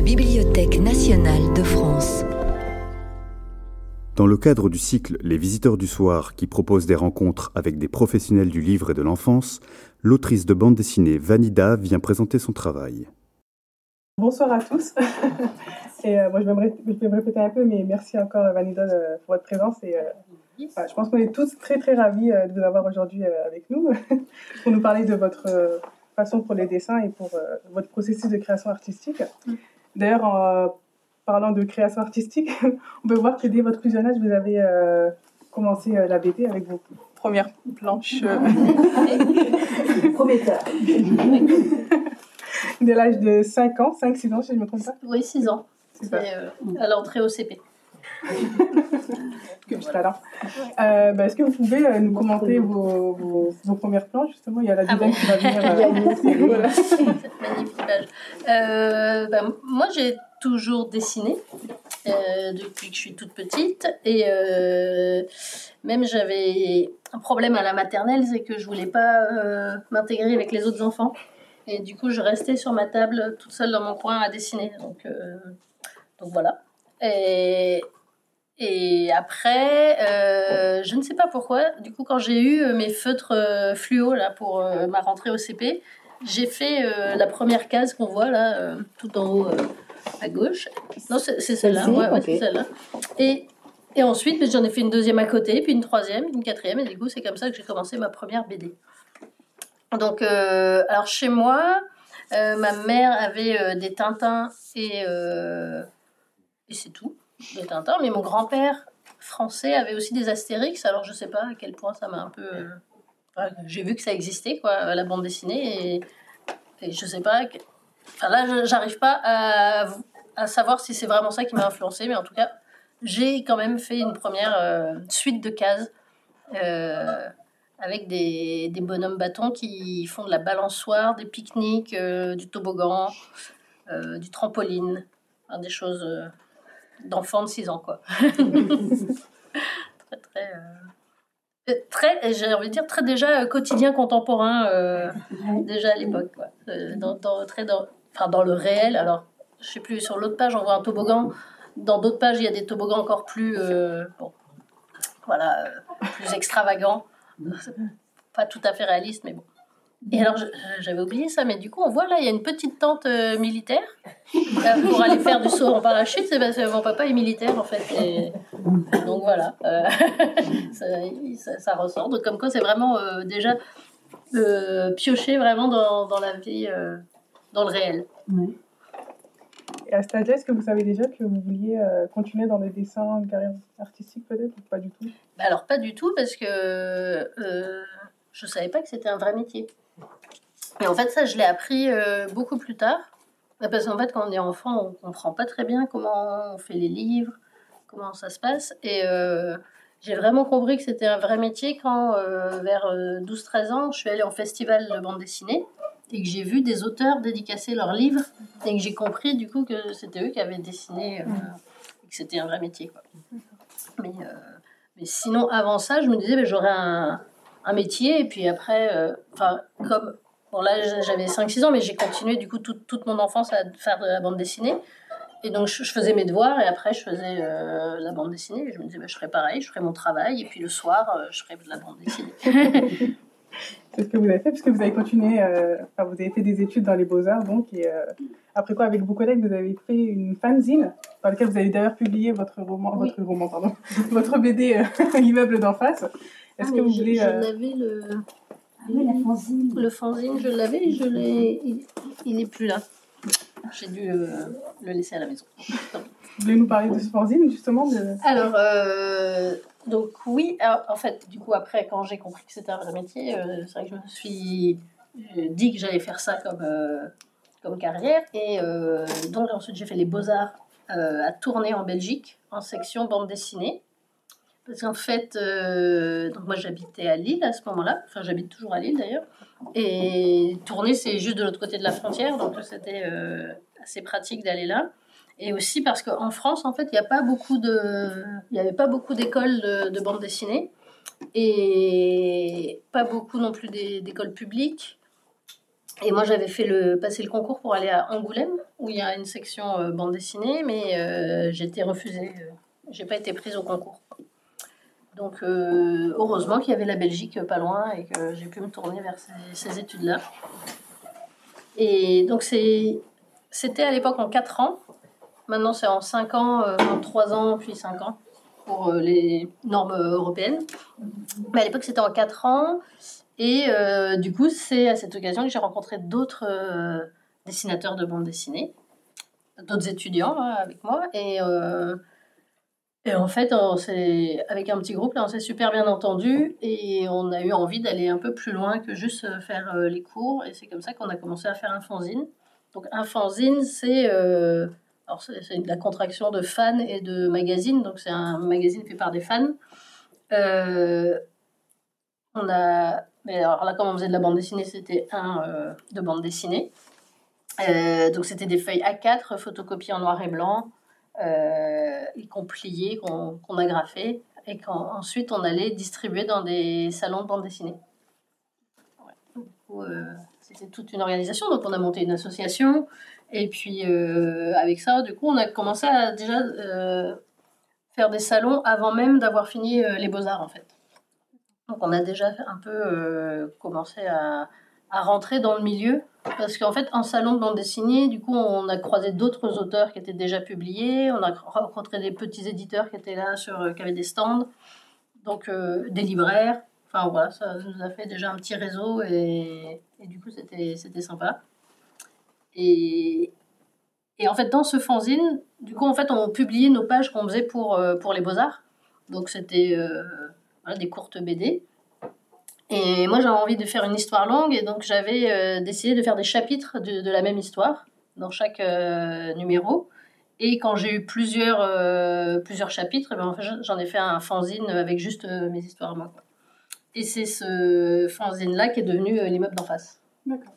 la Bibliothèque nationale de France. Dans le cadre du cycle Les Visiteurs du Soir, qui propose des rencontres avec des professionnels du livre et de l'enfance, l'autrice de bande dessinée Vanida vient présenter son travail. Bonsoir à tous. et euh, moi, je vais, me répéter un peu, mais merci encore Vanida euh, pour votre présence. Et, euh, je pense qu'on est tous très très ravis de vous avoir aujourd'hui avec nous pour nous parler de votre façon pour les dessins et pour votre processus de création artistique. D'ailleurs, en parlant de création artistique, on peut voir que dès votre plus jeune âge, vous avez commencé la BD avec vos premières planches. Prometteur. dès l'âge de 5 ans, 5-6 ans, si je ne me trompe pas Oui, 6 ans. C'est euh, à l'entrée au CP. que tout à Euh, bah, Est-ce que vous pouvez euh, nous commenter vos, vos, vos, premières planches Justement, il y a la ah qui va venir. Euh, voilà. Cette magnifique page. Euh, bah, moi, j'ai toujours dessiné depuis que je suis toute petite. Et même j'avais un problème à la maternelle, c'est que je voulais pas m'intégrer avec les autres enfants. Et du coup, je restais sur ma table toute seule dans mon coin à dessiner. Donc, euh, donc voilà. Et, et après, euh, je ne sais pas pourquoi, du coup, quand j'ai eu euh, mes feutres fluo là, pour ma rentrée au CP, j'ai fait la première case qu'on voit là, tout en haut à gauche. Non, c'est celle-là. Ouais. Et, et ensuite, j'en ai fait une deuxième à côté, puis une troisième, une quatrième, et du coup, c'est comme ça que j'ai commencé ma première BD. Donc, euh, alors chez moi, euh, ma mère avait euh, des Tintins et, et c'est tout, des Tintins. Mais mon grand-père français avait aussi des Astérix. Alors je sais pas à quel point ça m'a un peu. J'ai vu que ça existait, quoi, la bande dessinée. Et, et je sais pas. Enfin là, j'arrive pas à, savoir si c'est vraiment ça qui m'a influencé, mais en tout cas, j'ai quand même fait une première suite de cases avec des, des, bonhommes bâtons qui font de la balançoire, des pique-niques, euh, du toboggan, euh, du trampoline, des choses euh, d'enfants de 6 ans, quoi. très, très, très j'ai envie de dire, très déjà quotidien contemporain, déjà à l'époque, quoi. Dans, dans, très dans, enfin, dans le réel, alors, je sais plus, sur l'autre page, on voit un toboggan. Dans d'autres pages, il y a des toboggans encore plus, bon, voilà, plus extravagants pas tout à fait réaliste, mais bon. Et alors, j'avais oublié ça, mais du coup, on voit là, il y a une petite tente euh, militaire euh, pour aller faire du saut en parachute. C'est parce que mon papa est militaire, en fait. Et... Donc voilà, euh, ça, ça, ressort. Donc, comme quoi, c'est vraiment déjà piocher vraiment dans, dans la vie, dans le réel. Et à cet âge est-ce que vous savez déjà que vous vouliez euh, continuer dans les dessins, une carrière artistique peut-être ou pas du tout? Bah Alors pas du tout parce que euh, je ne savais pas que c'était un vrai métier. Et en fait ça je l'ai appris euh, beaucoup plus tard. Bah, parce qu'en fait quand on est enfant on comprend pas très bien comment on fait les livres, comment ça se passe. Et j'ai vraiment compris que c'était un vrai métier quand vers 12-13 ans je suis allée en festival de bande dessinée et que j'ai vu des auteurs dédicacer leurs livres et que j'ai compris du coup que c'était eux qui avaient dessiné euh, et que c'était un vrai métier. Quoi. Mais, euh, mais, sinon, avant ça, je me disais, ben, j'aurais un, un, métier et puis après, euh, enfin, comme. Bon, là, j'avais 5-6 ans, mais j'ai continué du coup toute, toute mon enfance à faire de la bande dessinée. Et donc, je, faisais mes devoirs et après, je faisais la bande dessinée. Et je me disais, ben, je ferais pareil, je ferais mon travail. Et puis le soir, je ferais de la bande dessinée. C'est ce que vous avez fait, puisque vous avez continué, euh, enfin, vous avez fait des études dans les beaux-arts, donc, et euh, après quoi, avec vos collègues, vous avez fait une fanzine, dans laquelle vous avez d'ailleurs publié votre roman, votre roman, pardon, votre BD euh, Immeuble d'en face. Est-ce ah, que vous voulez... Je, l'avais le... Ah oui, la fanzine. Le fanzine, je l'avais, je l'ai... Il n'est plus là. J'ai dû le laisser à la maison. Vous voulez nous parler de ce fanzine, justement de... Alors, donc oui, en fait, du coup, après, quand j'ai compris que c'était un vrai métier, euh, c'est vrai que je me suis euh, dit que j'allais faire ça comme, euh, comme carrière. Et donc ensuite, j'ai fait les beaux-arts à tourner en Belgique, en section bande dessinée. Parce qu'en fait, donc moi j'habitais à Lille à ce moment-là, enfin j'habite toujours à Lille d'ailleurs, et tourner c'est juste de l'autre côté de la frontière, donc c'était assez pratique d'aller là. Et aussi parce qu'en France, en fait, il n'y avait pas beaucoup d'écoles de, bande dessinée et pas beaucoup non plus d'écoles publiques. Et moi, j'avais fait le, passer le concours pour aller à Angoulême, où il y a une section bande dessinée, mais été refusée. j'ai pas été prise au concours. Donc, heureusement qu'il y avait la Belgique pas loin et que j'ai pu me tourner vers ces, études-là. Et donc, c'était à l'époque en 4 ans. Maintenant, c'est en 5 ans, en 3 ans, puis 5 ans pour les normes européennes. Mais à l'époque, c'était en 4 ans. Et euh, du coup, c'est à cette occasion que j'ai rencontré d'autres euh, dessinateurs de bande dessinée, d'autres étudiants hein, avec moi. Et, euh, et en fait, on avec un petit groupe, là, on s'est super bien entendu et on a eu envie d'aller un peu plus loin que juste faire les cours. Et c'est comme ça qu'on a commencé à faire un fanzine. Donc, un fanzine, c'est c'est la contraction de fan et de magazine, donc c'est un magazine fait par des fans. on a mais alors là, comme on faisait de la bande dessinée, c'était un euh, de bande dessinée. Euh, donc c'était des feuilles A4 photocopiées en noir et blanc, euh, qu'on pliait, qu'on a agrafait, et qu'ensuite on allait distribuer dans des salons de bande dessinée. Euh, c'était toute une organisation, donc on a monté une association, et puis avec ça, du coup, on a commencé à déjà faire des salons avant même d'avoir fini les beaux-arts en fait. Donc on a déjà un peu euh, commencé à, rentrer dans le milieu. Parce qu'en fait, en salon de bande dessinée, du coup, on a croisé d'autres auteurs qui étaient déjà publiés. On a rencontré des petits éditeurs qui étaient là, sur, euh, qui avaient des stands. Donc euh, des libraires. Enfin voilà, ça nous a fait déjà un petit réseau et, du coup, c'était sympa. Et, et en fait, dans ce fanzine, du coup, en fait, on publiait nos pages qu'on faisait pour, pour les beaux-arts. Donc c'était des courtes BD. Et moi, j'avais envie de faire une histoire longue, et donc j'avais euh, décidé de faire des chapitres de, la même histoire dans chaque euh, numéro. Et quand j'ai eu plusieurs, euh, plusieurs chapitres, ben, j'en ai fait un fanzine avec juste mes histoires moi. Et c'est ce fanzine-là qui est devenu l'immeuble d'en face. D'accord.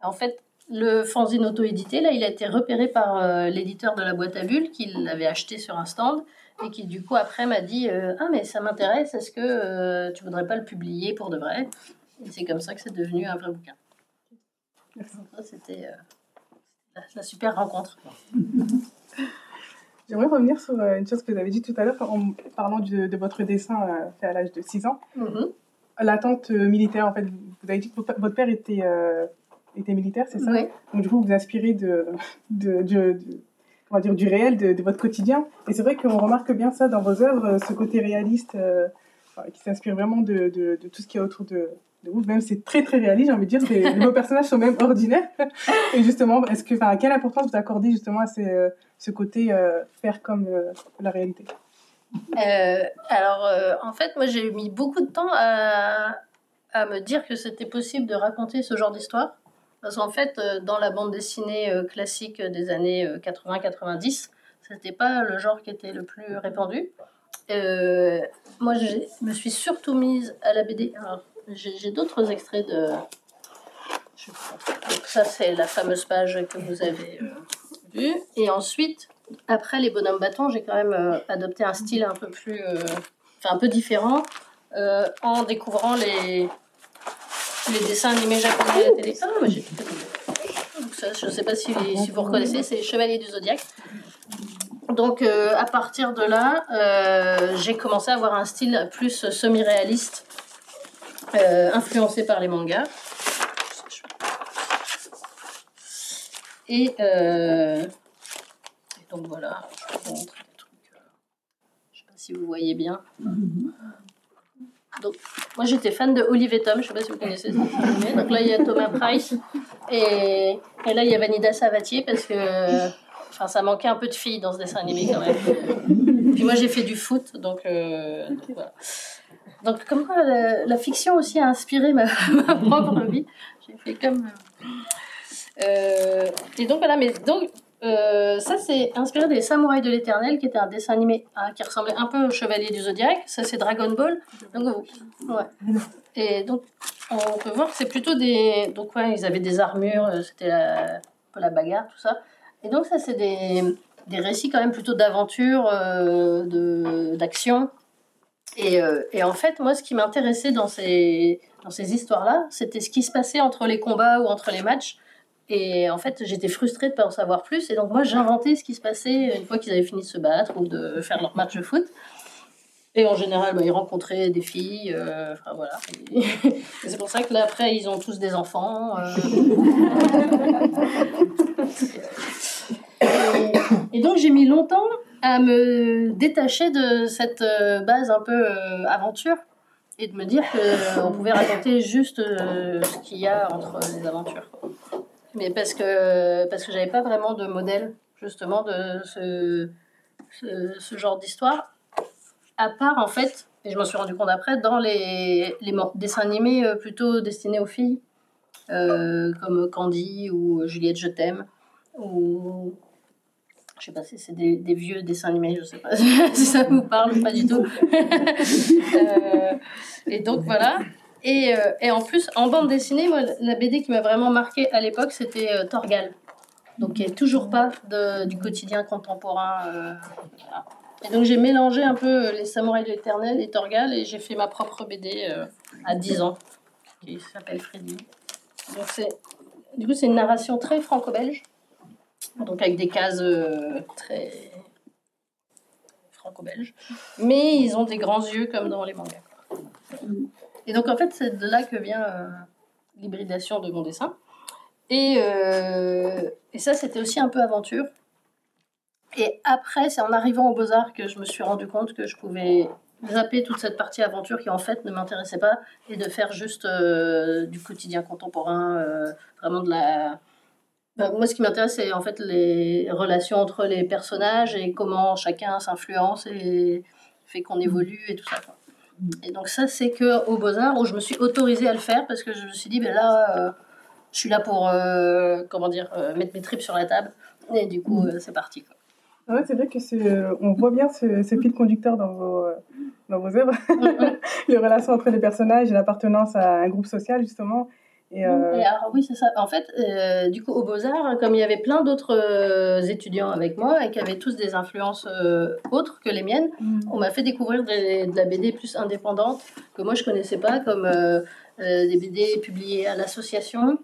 En fait, le fanzine auto-édité, là, il a été repéré par l'éditeur de la boîte à bulles, qui l'avait acheté sur un stand et qui du coup après m'a dit euh, ah mais ça m'intéresse est-ce que euh, tu voudrais pas le publier pour de vrai? Et c'est comme ça que c'est devenu un vrai bouquin c'était euh, la, super rencontre J'aimerais revenir sur une chose que vous avez dit tout à l'heure en parlant de, votre dessin fait à l'âge de 6 ans. Mm-hmm. L'attente militaire, en fait, vous avez dit que votre père était, était militaire, c'est ça? Oui. Donc du coup, vous vous inspirez de, de, va dire, du réel de, votre quotidien. Et c'est vrai qu'on remarque bien ça dans vos œuvres, ce côté réaliste euh, qui s'inspire vraiment de, tout ce qui est autour de, vous. Même c'est très très réaliste, j'ai envie de dire. vos personnages sont même ordinaires. Et justement, est-ce que, quelle importance vous accordez justement à euh, ce côté euh, faire comme la réalité? Alors, en fait, moi j'ai mis beaucoup de temps à me dire que c'était possible de raconter ce genre d'histoire. Parce qu'en fait, euh, dans la bande dessinée euh, classique des années 80-90, euh, c'était pas le genre qui était le plus répandu. moi, je me suis surtout mise à la BD. j'ai d'autres extraits de. Ça, c'est la fameuse page que vous avez vue. Et ensuite, après les bonhommes bâtons, j'ai quand même adopté un style un peu plus. enfin, un peu différent en découvrant les les dessins animés japonais à la télé. Ah, je ne sais pas si, si vous reconnaissez, c'est Chevalier du Zodiaque. Donc euh, à partir de là, euh, j'ai commencé à avoir un style plus semi-réaliste, euh, influencé par les mangas. Et, et, donc voilà, je vous montre des trucs. je ne sais pas si vous voyez bien. Donc, moi j'étais fan de Olivier Tom, je sais pas si vous connaissez ce film. Donc là il y a Thomas Price et, et là il y a Vanida Savatier parce que enfin, ça manquait un peu de filles dans ce dessin animé quand même. Puis moi j'ai fait du foot donc, euh, donc comme quoi la, fiction aussi a inspiré ma, ma propre vie. J'ai fait comme. Euh, et donc voilà, mais donc euh, ça, c'est inspiré des Samouraïs de l'Éternel, qui était un dessin animé hein, qui ressemblait un peu au Chevalier du Zodiaque. Ça, c'est Dragon Ball. Donc, ouais. Et donc, on peut voir que c'est plutôt des. Donc, ouais, ils avaient des armures, euh, c'était la... la bagarre, tout ça. Et donc, ça, c'est des, des récits quand même plutôt d'aventure, euh, d'action. Et, et, en fait, moi, ce qui m'intéressait dans ces, dans ces histoires-là, c'était ce qui se passait entre les combats ou entre les matchs. Et en fait, j'étais frustrée de ne pas en savoir plus. Et donc, moi, j'inventais ce qui se passait une fois qu'ils avaient fini de se battre ou de faire leur match de foot. Et en général, bah, ils rencontraient des filles. Euh, enfin, voilà. C'est pour ça que là, après, ils ont tous des enfants. euh. et, et donc, j'ai mis longtemps à me détacher de cette euh, base un peu aventure et de me dire qu'on pouvait raconter juste ce qu'il y a entre les aventures. quoi. Mais parce que, parce que j'avais pas vraiment de modèle, justement, de ce, ce, genre d'histoire. À part, en fait, et je m'en suis rendu compte après, dans les, les dessins animés euh, plutôt destinés aux filles, euh, comme Candy ou Juliette Je t'aime, ou. Je sais pas si c'est des, vieux dessins animés, je sais pas si ça vous parle pas du tout. Euh, et donc voilà. Et, euh, et en plus, en bande dessinée, moi, la BD qui m'a vraiment marqué à l'époque, c'était euh, Torgal. Donc, qui est toujours pas du quotidien contemporain. euh. Et donc, j'ai mélangé un peu les Samouraïs de l'Éternel et Torgal, et j'ai fait ma propre BD à 10 ans, qui s'appelle Freddy. Donc, c'est, du coup, c'est une narration très franco-belge, donc avec des cases très franco-belges, mais ils ont des grands yeux comme dans les mangas. Et donc, en fait, c'est de là que vient euh, l'hybridation de mon dessin. Et, euh, et ça, c'était aussi un peu aventure. Et après, c'est en arrivant aux Beaux-Arts que je me suis rendu compte que je pouvais zapper toute cette partie aventure qui, en fait, ne m'intéressait pas et de faire juste euh, du quotidien contemporain, vraiment de la. Ben, moi, ce qui m'intéresse, c'est en fait les relations entre les personnages et comment chacun s'influence et fait qu'on évolue et tout ça. Et donc ça, c'est que au Beaux-Arts où je me suis autorisée à le faire parce que je me suis dit, ben là, euh, je suis là pour, euh, comment dire, euh, mettre mes tripes sur la table. Et du coup, c'est parti. quoi. Ah ouais, c'est vrai que on voit bien ce, ce fil conducteur dans vos, dans vos œuvres, les relations entre les personnages et l'appartenance à un groupe social justement. Et, euh, Et alors, oui, c'est ça. En fait, euh, du coup, au Beaux-Arts, comme il y avait plein d'autres euh, étudiants avec moi et qui avaient tous des influences euh, autres que les miennes, on m'a fait découvrir des- de la BD plus indépendante que moi je connaissais pas, comme euh, euh, des BD publiées à l'association,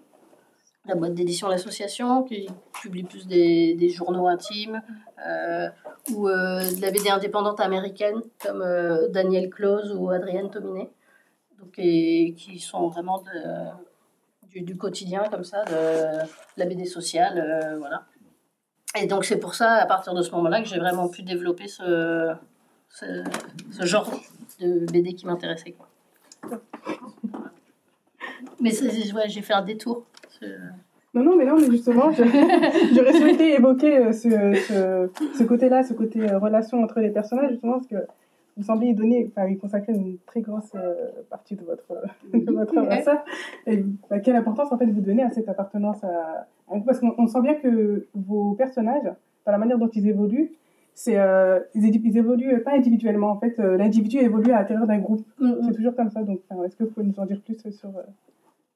la boîte d'édition L'Association, qui publie plus des, des journaux intimes, euh, ou euh, de la BD indépendante américaine, comme euh, Daniel Close ou Adrienne Tominet, donc, et, qui sont vraiment de- du, du quotidien, comme ça, de, la BD sociale, euh, voilà. Et donc c'est pour ça, à partir de ce moment-là, que j'ai vraiment pu développer ce, ce, ce genre de BD qui m'intéressait. Mais ouais, j'ai fait un détour. Ce- Non, non, mais non, mais justement, j'aurais souhaité évoquer euh, ce, ce, côté-là, ce côté euh, relation entre les personnages, justement, parce que vous semblez y donner, enfin, y consacrer une très grosse euh, partie de votre, de votre à ça. Et bah, quelle importance, en fait, vous donnez à cette appartenance à à un groupe Parce qu'on on sent bien que vos personnages, dans la manière dont ils évoluent, c'est, euh, ils, ils évoluent pas individuellement, en fait, euh, l'individu évolue à l'intérieur d'un groupe. Mm, C'est toujours comme ça, donc enfin, est-ce que vous pouvez nous en dire plus sur, euh,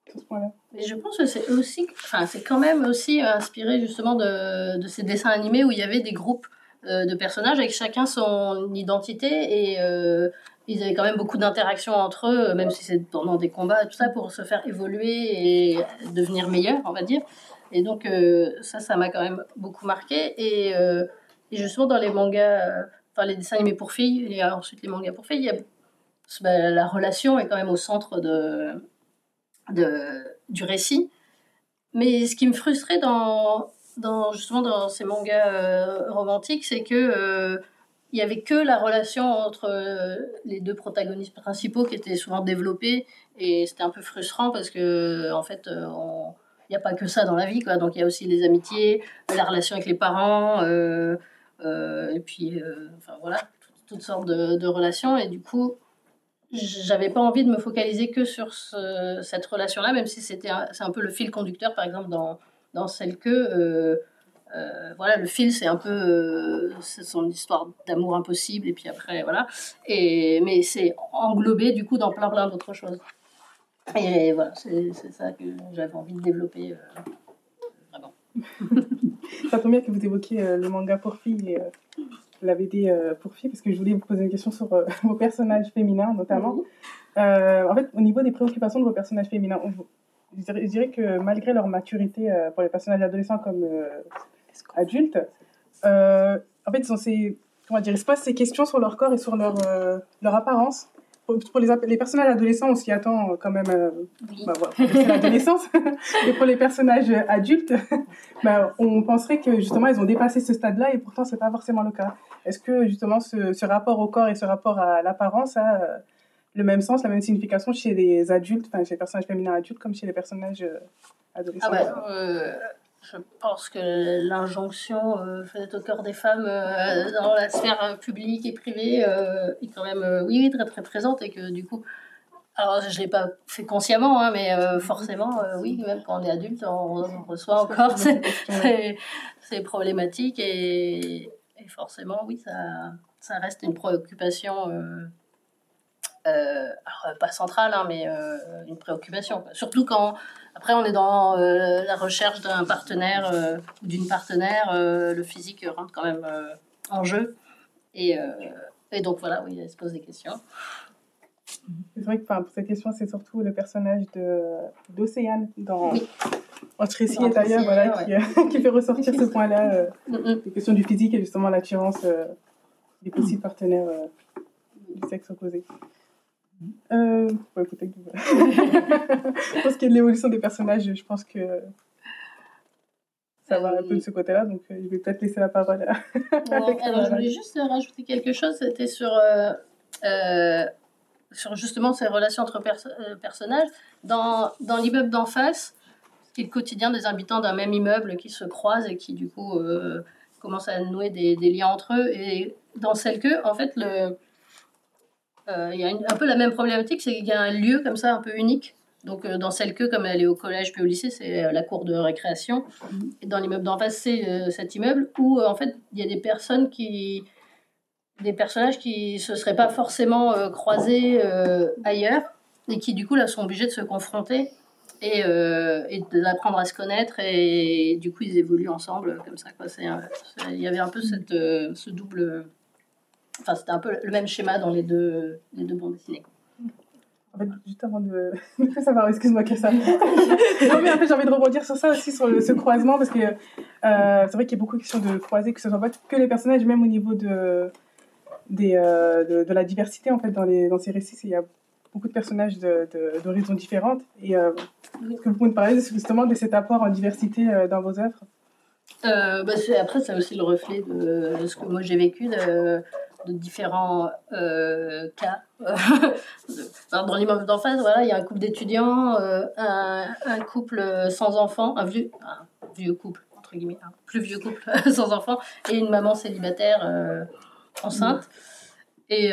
sur ce point-là? Mais je pense que c'est aussi, enfin, c'est quand même aussi inspiré justement de, de ces dessins animés où il y avait des groupes de personnages avec chacun son identité et euh, ils avaient quand même beaucoup d'interactions entre eux, même si c'est pendant des combats tout ça, pour se faire évoluer et devenir meilleur, on va dire. Et donc euh, ça, ça m'a quand même beaucoup marqué. Et, euh, justement dans les mangas, euh, enfin les dessins animés pour filles et ensuite les mangas pour filles, bah, la relation est quand même au centre de, du récit. Mais ce qui me frustrait dans, justement dans ces mangas euh, romantiques, c'est que euh, il y avait que la relation entre euh, les deux protagonistes principaux qui était souvent développée et c'était un peu frustrant parce que en fait il n'y a pas que ça dans la vie quoi. Donc il y a aussi les amitiés la relation avec les parents et puis enfin voilà toutes, sortes de, relations. Et du coup j'avais pas envie de me focaliser que sur ce- cette relation-là, même si c'était c'est un peu le fil conducteur, par exemple, dans, dans celle que. euh, euh, voilà, le fil, c'est un peu. euh, c'est son histoire d'amour impossible, et puis après, voilà. Et, mais c'est englobé, du coup, dans plein, plein d'autres choses. Et voilà, c'est ça que j'avais envie de développer. vraiment. Ça tombe bien que vous évoquiez le manga pour filles et la BD pour filles, parce que je voulais vous poser une question sur vos personnages féminins, notamment. Euh, en fait, au niveau des préoccupations de vos personnages féminins, je, dirais, que malgré leur maturité pour les personnages adolescents comme adultes, en fait, ils ont ces, comment dire, ils se posent ces questions sur leur corps et sur leur, leur apparence pour les, les, personnages adolescents, on s'y attend euh, quand même. Euh, bah, l'adolescence. et pour les personnages adultes, bah, on penserait que justement ils ont dépassé ce stade-là et pourtant c'est pas forcément le cas. Est-ce que justement ce, ce, rapport au corps et ce rapport à l'apparence a euh, le même sens, la même signification chez les adultes, enfin chez les personnages féminins adultes comme chez les personnages adolescents ah bah, je pense que l'injonction euh, faite au cœur des femmes euh, dans la sphère publique et privée euh, est quand même, oui, très très présente et que du coup, alors je ne l'ai pas fait consciemment, hein, mais forcément, oui, même quand on est adulte, on, reçoit encore ces, problématiques et, et, forcément, oui, ça, ça reste une préoccupation. Pas centrale, hein, mais une préoccupation. Surtout quand après, on est dans euh, la recherche d'un partenaire euh, ou d'une partenaire. Euh, le physique rentre quand même en jeu. Et, et, donc, voilà, oui, elle se pose des questions. C'est vrai que pour cette question, c'est surtout le personnage d'Océane dans oui. Entre ici et ailleurs, voilà, qui, qui, fait ressortir ce point-là, mm, mm. les questions du physique et justement l'attirance des possibles partenaires du sexe opposé. Euh, ouais, peut-être que... je pense qu'il y a de l'évolution des personnages, je pense que ça va un peu de ce côté-là, donc euh, je vais peut-être laisser la parole à... alors, je voulais juste rajouter quelque chose, c'était sur, euh, euh, sur justement ces relations entre personnages. Dans, dans l'immeuble d'en face, qui est le quotidien des habitants d'un même immeuble qui se croisent et qui, du coup, commencent à nouer des, des, liens entre eux. Et dans celle que, en fait, le euh, il y a un peu la même problématique, c'est qu'il y a un lieu comme ça un peu unique. Donc euh, dans celle que, comme elle est au collège puis au lycée, c'est euh, la cour de récréation. Et dans l'immeuble d'en face, c'est cet immeuble où en fait il y a des personnes qui, des personnages qui se seraient pas forcément croisés ailleurs et qui du coup là sont obligés de se confronter et, et d'apprendre à se connaître et, du coup ils évoluent ensemble comme ça. Il y avait un peu cette, ce double Enfin, c'était un peu le même schéma dans les deux, les deux bandes dessinées. En fait, juste avant de, savoir, excuse-moi, que ça. non, mais en fait, j'ai envie de rebondir sur ça aussi, sur ce croisement, parce que euh, c'est vrai qu'il y a beaucoup de questions de croiser, que ce soit pas que les personnages, même au niveau de, des, euh, de, de, la diversité, en fait, dans, les, dans ces récits, il y a beaucoup de personnages d'horizons différentes. Et euh, est-ce que vous pouvez nous parler justement de cet apport en diversité dans vos œuvres bah, Après, c'est aussi le reflet de, de ce que moi j'ai vécu. De, de différents euh, cas. dans l'immeuble d'en face, voilà, il y a un couple d'étudiants, euh, un, un, couple sans enfants, un vieux, un vieux couple, entre guillemets, un plus vieux couple sans enfants, et une maman célibataire euh, enceinte. Et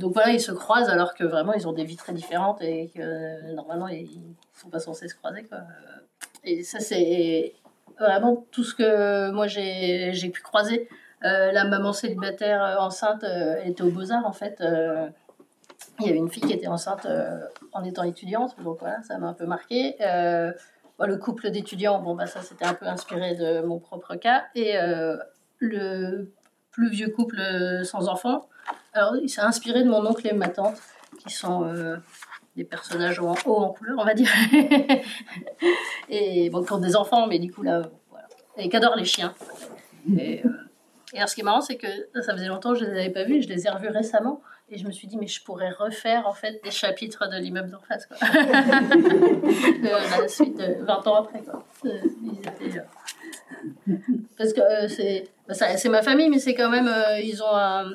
donc voilà, ils se croisent alors que vraiment ils ont des vies très différentes et que normalement ils sont pas censés se croiser. Quoi. Et ça, c'est vraiment tout ce que moi j'ai pu croiser euh, la maman célibataire euh, enceinte euh, était au Beaux-Arts, en fait. il y avait une fille qui était enceinte en étant étudiante, donc voilà, ça m'a un peu marqué. le couple d'étudiants, bon, bah, ça c'était un peu inspiré de mon propre cas. Et le plus vieux couple sans enfant, alors il s'est inspiré de mon oncle et ma tante, qui sont des personnages haut en, en couleur, on va dire. et bon, pour des enfants, mais du coup là, voilà. Et qu'adorent les chiens. Et, et alors, ce qui est marrant, c'est que ça faisait longtemps que je ne les avais pas vus et je les ai revus récemment. Et je me suis dit, mais je pourrais refaire en fait des chapitres de l'immeuble d'en face. Quoi. de la suite, 20 ans après. Quoi. Euh, parce que euh, c'est, bah, c'est ma famille, mais c'est quand même. Euh, ils ont un.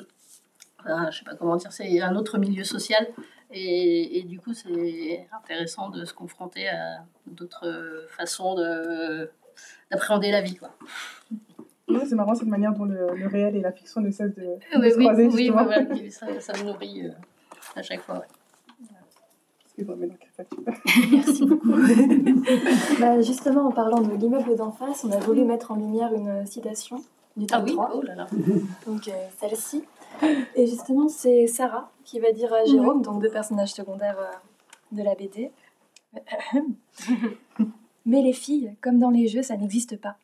je sais pas comment dire, c'est un autre milieu social. Et, et du coup, c'est intéressant de se confronter à d'autres façons de, d'appréhender la vie. Quoi c'est marrant cette manière dont le, réel et la fiction ne cessent de, se croiser. Oui, oui ça, ça me nourrit euh, à chaque fois. Excuse-moi, mais Merci beaucoup. bah, justement, en parlant de l'immeuble d'en face, on a voulu mettre en lumière une citation du ah, oui Oh là là. Donc, euh, celle-ci. Et justement, c'est Sarah qui va dire à Jérôme, donc deux personnages secondaires euh, de la BD. Mais les filles, comme dans les jeux, ça n'existe pas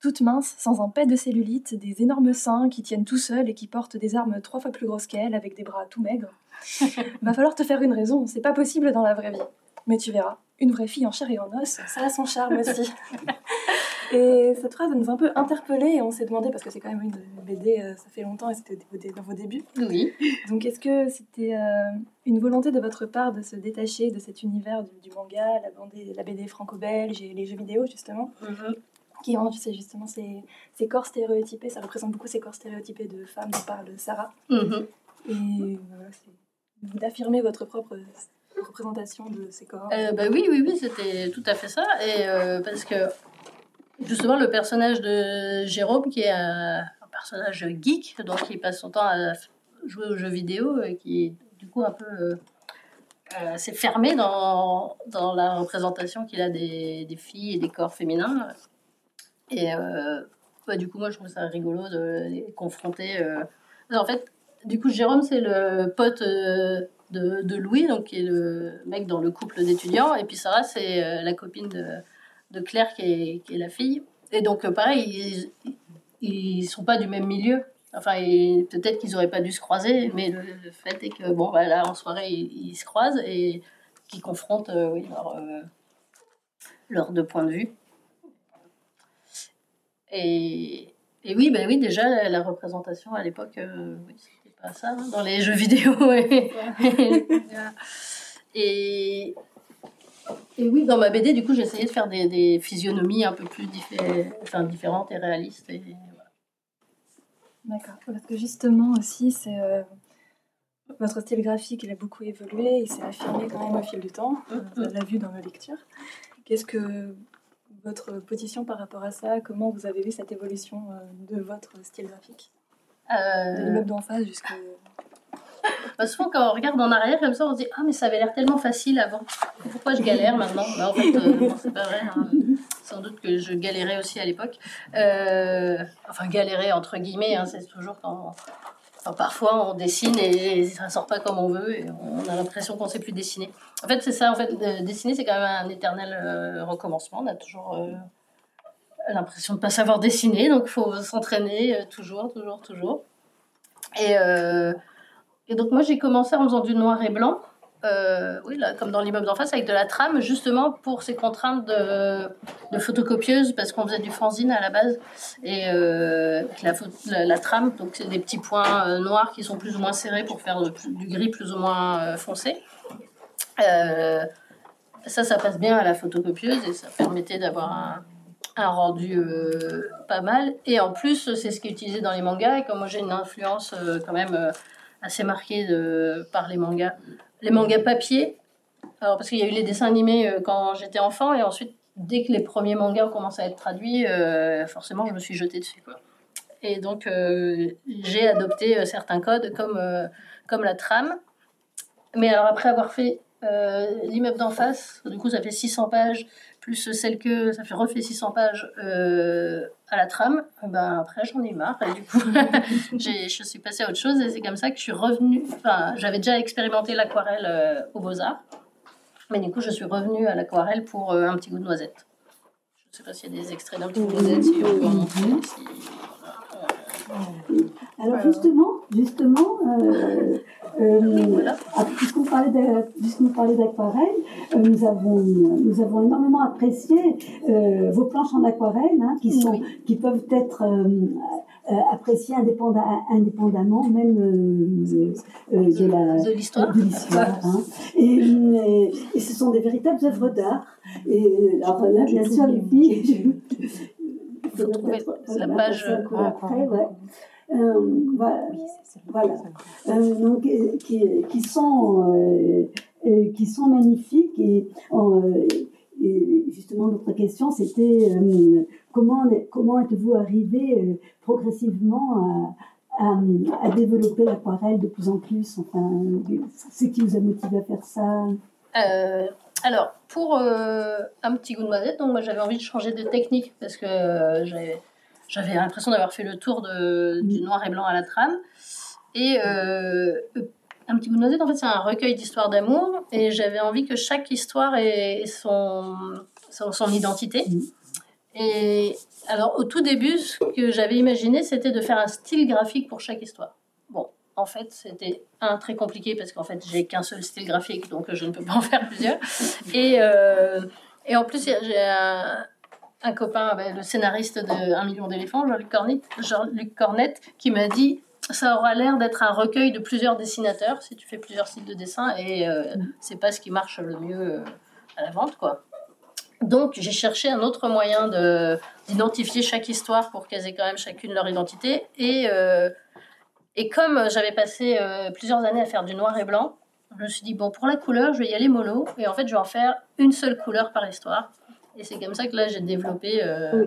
toute mince, sans un pet de cellulite, des énormes seins qui tiennent tout seuls et qui portent des armes trois fois plus grosses qu'elle, avec des bras tout maigres. Va falloir te faire une raison, c'est pas possible dans la vraie vie. Mais tu verras, une vraie fille en chair et en os, ça a son charme aussi. et cette phrase nous a un peu interpellés et on s'est demandé, parce que c'est quand même une BD, euh, ça fait longtemps et c'était dans vos débuts. Oui. Donc est-ce que c'était euh, une volonté de votre part de se détacher de cet univers du, manga, la, BD franco-belge et les jeux vidéo justement? Mhm. qui tu sais, justement ces, ces corps stéréotypés, ça représente beaucoup ces corps stéréotypés de femmes dont parle Sarah. Mhm. Et voilà, c'est d'affirmer votre propre représentation de ces corps. Euh, bah oui, oui, oui, c'était tout à fait ça. Et euh, parce que justement, le personnage de Jérôme, qui est un, un personnage geek, donc il passe son temps à jouer aux jeux vidéo, et qui est du coup un peu euh, euh, assez fermé dans, dans la représentation qu'il a des, des filles et des corps féminins. Et euh, bah, du coup, moi, je trouve ça rigolo de les confronter. euh. En fait, du coup, Jérôme, c'est le pote euh, de, de Louis, donc qui est le mec dans le couple d'étudiants. Et puis Sarah, c'est la copine de, de Claire, qui est, qui est la fille. Et donc, pareil, ils, ils sont pas du même milieu. Enfin, peut-être qu'ils auraient pas dû se croiser, mais le, fait est que, bon, bah, là, en soirée, ils, se croisent et qui confrontent oui, leurs leurs deux points de vue. Et, et oui, ben oui, déjà, la, la représentation à l'époque, euh, oui, c'était pas ça, hein, dans les jeux vidéo. Et, et, et oui, dans ma BD, du coup, essayé de faire des, des physionomies un peu plus diffé- enfin, différentes et réalistes. Et, voilà. D'accord. Parce que justement aussi, c'est euh, votre style graphique, il a beaucoup évolué, il s'est affirmé quand même au fil du temps. On l'a vu dans nos lectures. Qu'est-ce que votre position par rapport à ça? Comment vous avez vu cette évolution euh, de votre style graphique? De Euh, l'immeuble d'en face jusqu'au... Bah, souvent, quand on regarde en arrière comme ça, on se dit Ah, mais ça avait l'air tellement facile avant. Pourquoi je galère maintenant? Bah, En fait, euh, c'est pas vrai. hein. Sans doute que je galérais aussi à l'époque. Euh, enfin, galérer entre guillemets, hein, c'est toujours quand. Parfois, on dessine et ça sort pas comme on veut et on a l'impression qu'on sait plus dessiner. En fait, c'est ça. En fait, de- dessiner, c'est quand même un éternel euh, recommencement. On a toujours euh, l'impression de pas savoir dessiner, donc il faut s'entraîner euh, toujours, toujours, toujours. Euh, et donc moi j'ai commencé en faisant du noir et blanc, euh, oui, là, comme dans l'immeuble d'en face, avec de la trame, justement pour ces contraintes de, photocopieuse, parce qu'on faisait du fanzine à la base. Et euh, la, trame, donc c'est des petits points euh, noirs qui sont plus ou moins serrés pour faire du gris plus ou moins euh, foncé. Ça, ça passe bien à la photocopieuse et ça permettait d'avoir un, rendu pas mal. Et en plus, c'est ce qui est utilisé dans les mangas. Et comme moi, j'ai une influence quand même assez marquée par les mangas. Les mangas papier, alors parce qu'il y a eu les dessins animés euh, quand j'étais enfant, et ensuite, dès que les premiers mangas ont commencé à être traduits, euh, forcément, je me suis jetée dessus. Et donc, euh, j'ai adopté certains codes comme, comme la trame. Mais alors, après avoir fait l'immeuble d'en face, du coup, ça fait 600 pages, plus celle que ça fait refait 600 pages euh, à la trame, ben après j'en ai marre et du coup je suis passée à autre chose et c'est comme ça que je suis revenue, enfin j'avais déjà expérimenté l'aquarelle euh, au Beaux-Arts, mais du coup je suis revenue à l'aquarelle pour euh, un petit goût de noisette. Je ne sais pas s'il y a des extraits d'un petit goût de noisette, si on peut en montrer. Alors justement, justement, euh, euh, Voilà. puisqu'on parlait d'aquarelle, euh, nous avons nous avons énormément apprécié euh, vos planches en aquarelle, hein, qui sont qui peuvent être euh, appréciées indépenda- indépendamment même de l'histoire. hein. Et, et ce sont des véritables œuvres d'art. Et alors là, bien sûr, les filles. il faudrait trouver la page, euh, après, ouais. Euh, voilà. voilà. Euh, donc, euh, qui, qui sont euh, euh, qui sont magnifiques et, euh, et justement notre question c'était euh, comment comment êtes-vous arrivé euh, progressivement à, à, à développer l'aquarelle de plus en plus enfin ce qui vous a motivé à faire ça? Euh, alors, pour euh, un petit goût de noisette, donc moi j'avais envie de changer de technique parce que euh, j'avais, j'avais l'impression d'avoir fait le tour de, du noir et blanc à la trame. Et euh, un petit goût de noisette, en fait, c'est un recueil d'histoires d'amour et j'avais envie que chaque histoire ait son, son, son identité. Et alors, au tout début, ce que j'avais imaginé, c'était de faire un style graphique pour chaque histoire. En fait, c'était un très compliqué parce qu'en fait, j'ai qu'un seul style graphique, donc je ne peux pas en faire plusieurs. Et, et en plus, j'ai un, copain, ben, le scénariste de Un million d'éléphants, Jean-Luc Cornet, Jean Cornette, qui m'a dit ça aura l'air d'être un recueil de plusieurs dessinateurs si tu fais plusieurs styles de dessin et euh, c'est pas ce qui marche le mieux euh, à la vente quoi. Donc j'ai cherché un autre moyen de d'identifier chaque histoire pour qu'elles aient quand même chacune leur identité et euh, et comme j'avais passé plusieurs années à faire du noir et blanc, je me suis dit bon pour la couleur je vais y aller mono et en fait je vais en faire une seule couleur par histoire et c'est comme ça que là, j'ai développé euh,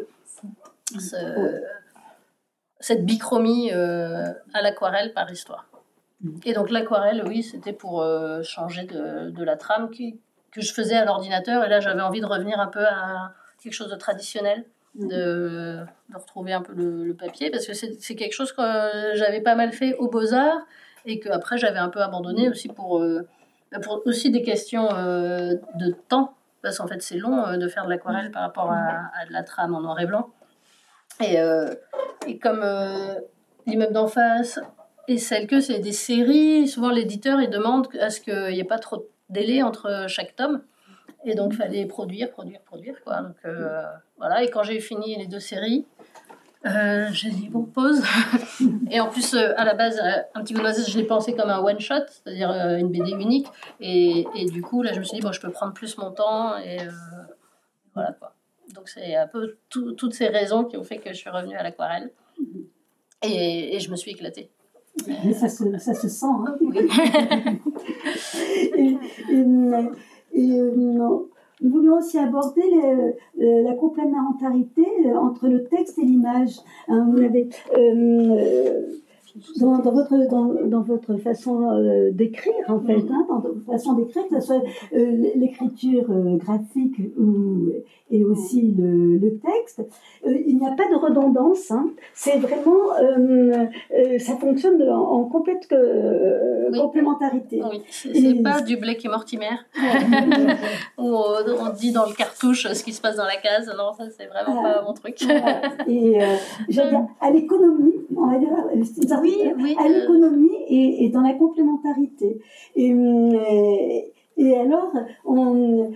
cette bichromie euh, à l'aquarelle par histoire. Mm. Et donc l'aquarelle, oui, c'était pour euh, changer de, la trame que je faisais à l'ordinateur. Et là, j'avais envie de revenir un peu à quelque chose de traditionnel, de, retrouver un peu le, papier, parce que c'est quelque chose que j'avais pas mal fait aux beaux-arts et que après j'avais un peu abandonné aussi pour, bah, pour aussi des questions de temps parce qu'en fait c'est long euh, de faire de l'aquarelle par rapport à, de la trame en noir et blanc. Et, euh, et comme euh, l'immeuble d'en face et celle que c'est des séries, souvent l'éditeur il demande à ce qu'il n'y ait pas trop de délai entre chaque tome. Et donc, il fallait produire, produire, produire. Quoi. Donc, voilà. Et quand j'ai fini les deux séries, euh, j'ai dit bon pause. Et en plus euh, à la base euh, un petit peu je l'ai pensé comme un one shot c'est-à-dire une BD unique. Et, et, du coup là je me suis dit bon je peux prendre plus mon temps et voilà quoi. Donc c'est un peu toutes ces raisons qui ont fait que je suis revenue à l'aquarelle. Et, et, je me suis éclatée. Ça se, ça se sent hein. Oui. et, nous voulions aussi aborder euh, la complémentarité euh, entre le texte et l'image. Hein, vous avez euh, dans, votre, dans, dans, votre façon euh, d'écrire, en fait, hein, dans votre façon d'écrire, que ce soit euh, l'écriture euh, graphique ou, et aussi le, le texte, il n'y a pas de redondance. Hein. C'est vraiment, ça fonctionne en, complète complémentarité. Oui, c'est pas du Blake et Mortimer, où on dit dans le cartouche ce qui se passe dans la case. Non, ça, c'est vraiment pas mon truc. Et à l'économie, on va dire, oui, à l'économie et, dans la complémentarité. Et, euh, et alors, on,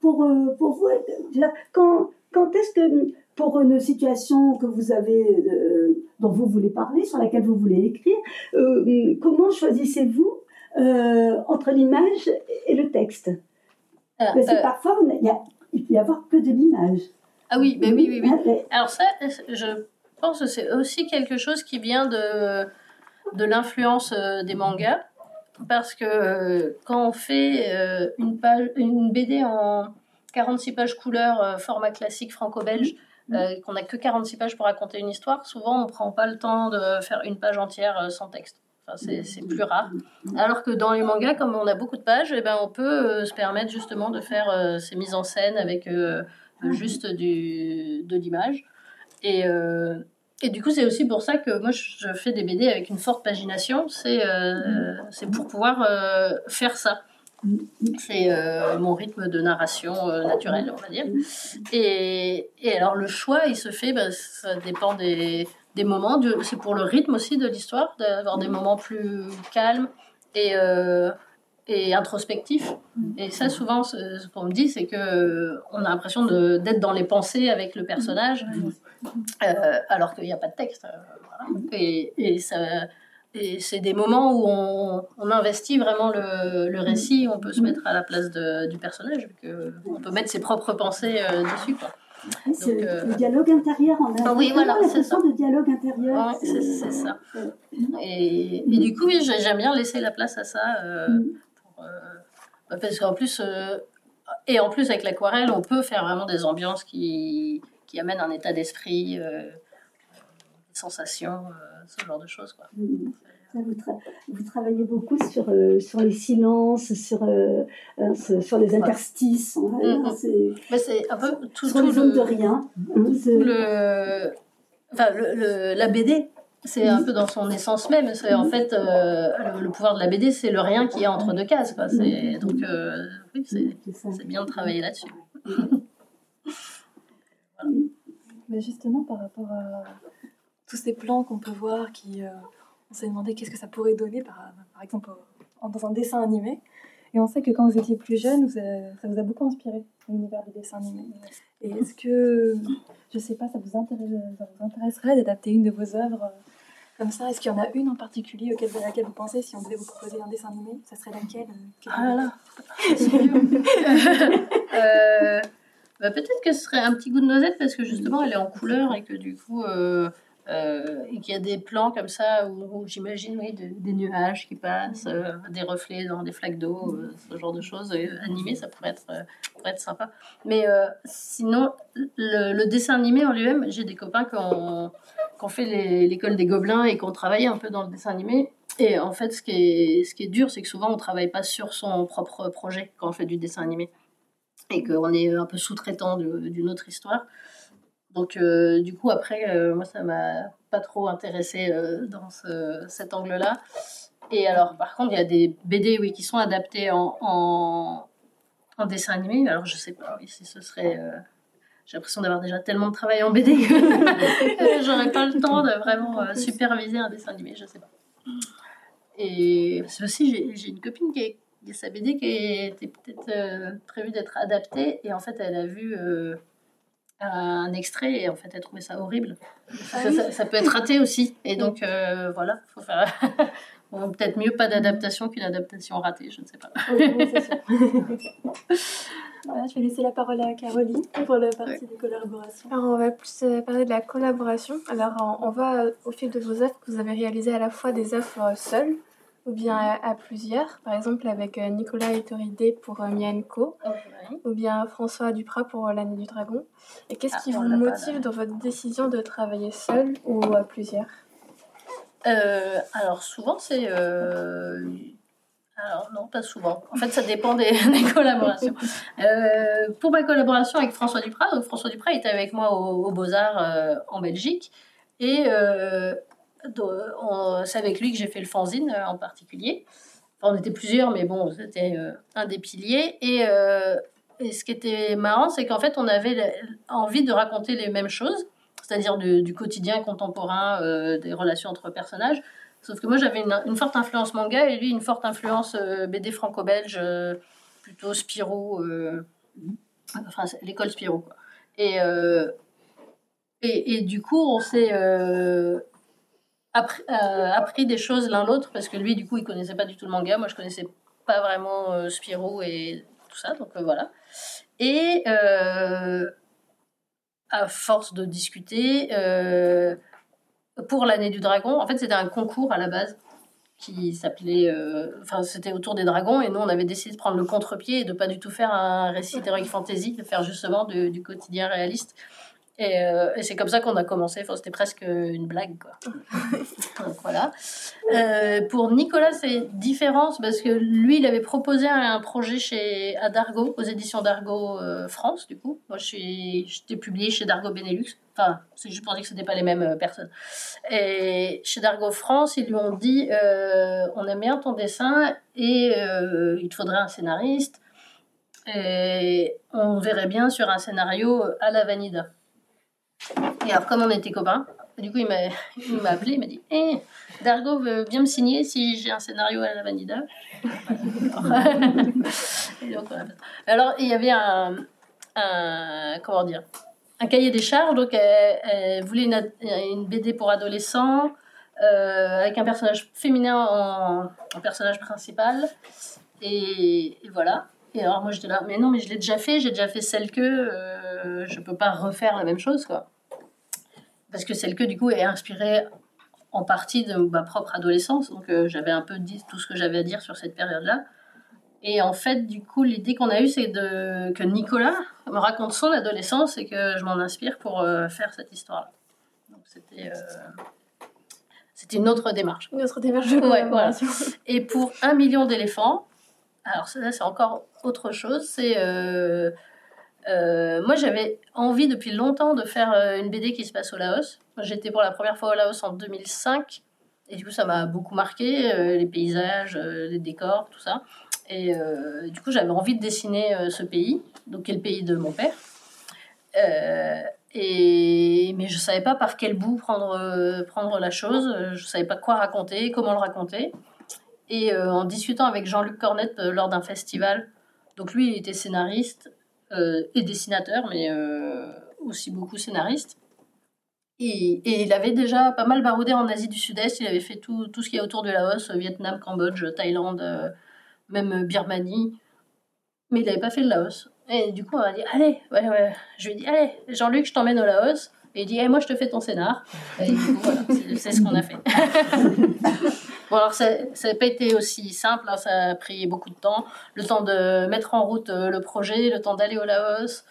pour, euh, pour vous, quand, quand est-ce que, pour une situation que vous avez, euh, dont vous voulez parler, sur laquelle vous voulez écrire, comment choisissez-vous entre l'image et le texte? Parce que parfois, il, y a, il peut y avoir que de l'image. Ah oui, ben oui, oui, oui. Alors ça, je pense que c'est aussi quelque chose qui vient de, de l'influence euh, des mangas. Parce que euh, quand on fait euh, une, page, une BD en 46 pages couleur, format classique franco-belge, qu'on n'a que 46 pages pour raconter une histoire, souvent on ne prend pas le temps de faire une page entière sans texte. Enfin, c'est plus rare. Alors que dans les mangas, comme on a beaucoup de pages, eh ben, on peut se permettre justement de faire ces mises en scène avec juste du, de l'image. Et, et du coup, c'est aussi pour ça que moi, je fais des BD avec une forte pagination. C'est euh, pour pouvoir euh, faire ça. C'est euh, mon rythme de narration naturel, on va dire. Et, et, alors, le choix, il se fait, bah, ça dépend des, des moments. C'est pour le rythme aussi de l'histoire, d'avoir des moments plus calmes et, et introspectifs. Et ça, souvent, ce, qu'on me dit, c'est que on a l'impression d'être dans les pensées avec le personnage. Euh, alors qu'il n'y a pas de texte. Euh, et, et, et c'est des moments où on, on investit vraiment le, le, récit, on peut se mettre à la place de, du personnage, on peut mettre ses propres pensées euh, dessus. Quoi. c'est le dialogue intérieur. On a ah oui, voilà, c'est ça. de dialogue intérieur. c'est ça. Et, et, du coup, oui, j'aime bien laisser la place à ça. Mm. pour, parce qu'en plus, et en plus, avec l'aquarelle, on peut faire vraiment des ambiances qui, qui amène un état d'esprit, euh, des sensations, euh, ce genre de choses. Quoi. Vous, vous, travaillez beaucoup sur, euh, sur les silences, sur, hein, sur les interstices. Mm, mm. c'est un peu tout, sur les zones de rien. Hein, le, enfin, le, la BD, c'est un peu dans son essence même. C'est en fait le, pouvoir de la BD, c'est le rien qui est entre deux cases. Quoi. Donc oui, c'est bien de travailler là-dessus. Mais justement, par rapport à tous ces plans qu'on peut voir qui, euh, on s'est demandé qu'est-ce que ça pourrait donner, par, par exemple, dans un dessin animé. Et on sait que quand vous étiez plus jeune, ça vous a beaucoup inspiré, l'univers du dessin animé. Et est-ce que, je sais pas, ça vous, vous intéresserait d'adapter une de vos œuvres euh, comme ça? Est-ce qu'il y en a une en particulier auquel, à laquelle vous pensez si on devait vous proposer un dessin animé Ça serait laquelle Ah là là euh, bah, Peut-être que ce serait un petit goût de noisette parce que justement elle est en couleur et que du coup. Euh, euh, qu'il y a des plans comme ça où, j'imagine des nuages qui passent, euh, des reflets dans des flaques d'eau, euh, ce genre de choses animées, ça pourrait être, pourrait être sympa. Mais sinon, le, dessin animé en lui-même, j'ai des copains qui ont, qui ont fait l'école des gobelins et qui ont travaillé un peu dans le dessin animé. Et en fait, ce qui est, ce qui est dur, c'est que souvent on ne travaille pas sur son propre projet quand on fait du dessin animé. Et qu'on est un peu sous-traitant d'une autre histoire. Donc, euh, du coup, après, euh, moi, ça m'a pas trop intéressé euh, dans cet angle-là. Et alors, par contre, il y a des BD, oui, qui sont adaptés en, en, dessin animé. Alors, je sais pas si ce serait. J'ai l'impression d'avoir déjà tellement de travail en BD que j'aurais pas le temps de vraiment superviser un dessin animé, je sais pas. Et aussi, j'ai une copine qui, a sa BD qui était peut-être prévue d'être adaptée, et en fait, elle a vu un extrait et en fait elle trouvait ça horrible. Ah ça, peut être raté aussi. Et donc euh, voilà, faut faire. peut-être mieux pas d'adaptation qu'une adaptation ratée, je ne sais pas. je vais laisser la parole à Caroline pour la partie des collaborations. Alors, on va plus euh, parler de la collaboration. Alors, on, voit au fil de vos œuvres que vous avez réalisé à la fois des œuvres seules, ou bien à, plusieurs, par exemple avec euh, Nicolas Etoridé pour euh, Mianco, ou bien François Duprat pour euh, L'année du dragon. Et qu'est-ce qui ah, vous motive dans votre décision de travailler seul ou à plusieurs? Alors souvent c'est... Alors non, pas souvent. En fait, ça dépend des, collaborations. pour ma collaboration avec François Duprat, donc François Duprat était avec moi au, Beaux-Arts en Belgique. Et c'est avec lui que j'ai fait le fanzine euh, en particulier. on était plusieurs, mais bon, c'était euh, un des piliers. Euh, et, ce qui était marrant, c'est qu'en fait, on avait envie de raconter les mêmes choses, c'est-à-dire du, quotidien contemporain, des relations entre personnages. Sauf que moi, j'avais une, forte influence manga et lui, une forte influence BD franco-belge, plutôt Spirou, enfin, l'école Spirou. Et, et, et, du coup, on s'est appris, euh, appris des choses l'un l'autre parce que lui, du coup, il connaissait pas du tout le manga. Moi, je connaissais pas vraiment euh, Spirou et tout ça. Donc euh, voilà. Et à force de discuter, pour l'année du dragon, en fait, c'était un concours à la base qui s'appelait. Enfin, c'était autour des dragons et nous, on avait décidé de prendre le contre-pied et de pas du tout faire un récit d'heroic fantasy, de faire justement du quotidien réaliste. Euh, et, c'est comme ça qu'on a commencé. Enfin, c'était presque une blague, quoi. Donc voilà. Euh, pour Nicolas, c'est différent parce que lui, il avait proposé un projet chez à Dargo, aux éditions Dargo euh, France, du coup. Moi, je suis, j'étais publié chez Dargo Benelux. Enfin, c'est juste pour dire que c'était pas les mêmes personnes. Et chez Dargo France, ils lui ont dit on aime bien ton dessin et il te faudrait un scénariste. Et on verrait bien sur un scénario à la Vanida. Et alors, comme on était copains, du coup, il m'a appelé, il m'a dit eh, Dargo veut bien me signer si j'ai un scénario à la Vanida. alors, il y avait un, comment dire, un cahier des charges. Donc, elle, voulait une, BD pour adolescents euh, avec un personnage féminin en, personnage principal. Et, voilà. Et alors, moi, j'étais là, mais non, mais je l'ai déjà fait, j'ai déjà fait celle que euh, je peux pas refaire la même chose, quoi parce que celle que du coup est inspirée en partie de ma propre adolescence, donc euh, j'avais un peu dit tout ce que j'avais à dire sur cette période-là. Et en fait, du coup, l'idée qu'on a eue, c'est de, que Nicolas me raconte son adolescence et que je m'en inspire pour euh, faire cette histoire-là. Donc c'était euh, c'était une autre démarche. Une autre démarche ouais, voilà. Et pour un million d'éléphants, alors ça c'est encore autre chose, c'est euh, moi, j'avais envie depuis longtemps de faire euh, une BD qui se passe au Laos. J'étais pour la première fois au Laos en 2005. Et du coup, ça m'a beaucoup marqué, euh, les paysages, les décors, tout ça. Et du coup, j'avais envie de dessiner ce pays, donc qui est le pays de mon père. mais je savais pas par quel bout prendre, prendre la chose, je savais pas quoi raconter, comment le raconter. Et en discutant avec Jean-Luc Cornette lors d'un festival, donc lui, il était scénariste et dessinateur, mais aussi beaucoup scénariste. Et, il avait déjà pas mal baroudé en Asie du Sud-Est. Il avait fait tout, tout ce qui est autour de Laos, Vietnam, Cambodge, Thaïlande, euh, même Birmanie. Mais il n'avait pas fait le Laos. Et du coup, on a dit Allez, je lui ai dit Allez, Jean-Luc, je t'emmène au Laos. Et il dit hey, Moi, je te fais ton scénar. Et du coup, voilà, c'est ce qu'on a fait. bon, alors, ça n'a pas été aussi simple. Hein, ça a pris beaucoup de temps. Le temps de mettre en route euh, le projet, le temps d'aller au Laos.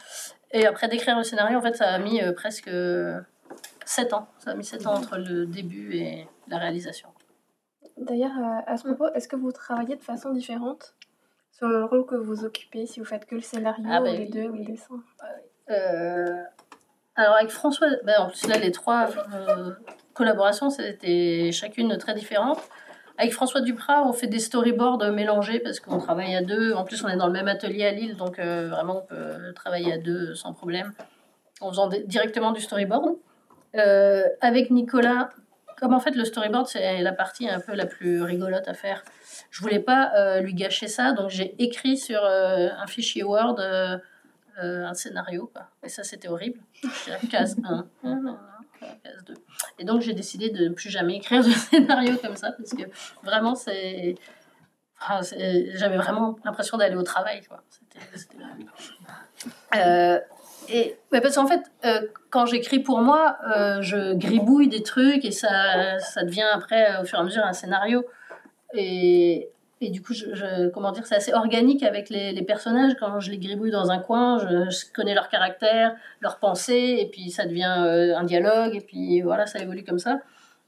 Et après d'écrire le scénario, en fait, ça a mis euh, presque 7 ans. Ça a mis 7 ans entre le début et la réalisation. D'ailleurs, euh, à ce propos, est-ce que vous travaillez de façon différente selon le rôle que vous occupez, si vous faites que le scénario, ah, ben ou les deux, ou le dessin euh, Alors, avec François, ben, en plus, là, les trois euh, collaborations, c'était chacune très différente. Avec François Duprat, on fait des storyboards mélangés parce qu'on travaille à deux. En plus, on est dans le même atelier à Lille, donc vraiment, on peut travailler à deux sans problème en faisant directement du storyboard. Euh, avec Nicolas, comme en fait le storyboard c'est la partie un peu la plus rigolote à faire, je voulais pas euh, lui gâcher ça, donc j'ai écrit sur euh, un fichier Word un scénario. Quoi. Et ça c'était horrible. Case 1, case 2. Et donc j'ai décidé de ne plus jamais écrire de scénario comme ça, parce que vraiment c'est... J'avais vraiment l'impression d'aller au travail. Quoi. C'était, et parce qu'en fait, euh, quand j'écris pour moi, euh, je gribouille des trucs et ça, ça devient après, au fur et à mesure, un scénario. Et, et du coup, comment dire, c'est assez organique avec les, personnages. Quand je les gribouille dans un coin, je, connais leur caractère, leurs pensées, et puis ça devient euh, un dialogue, et puis voilà, ça évolue comme ça.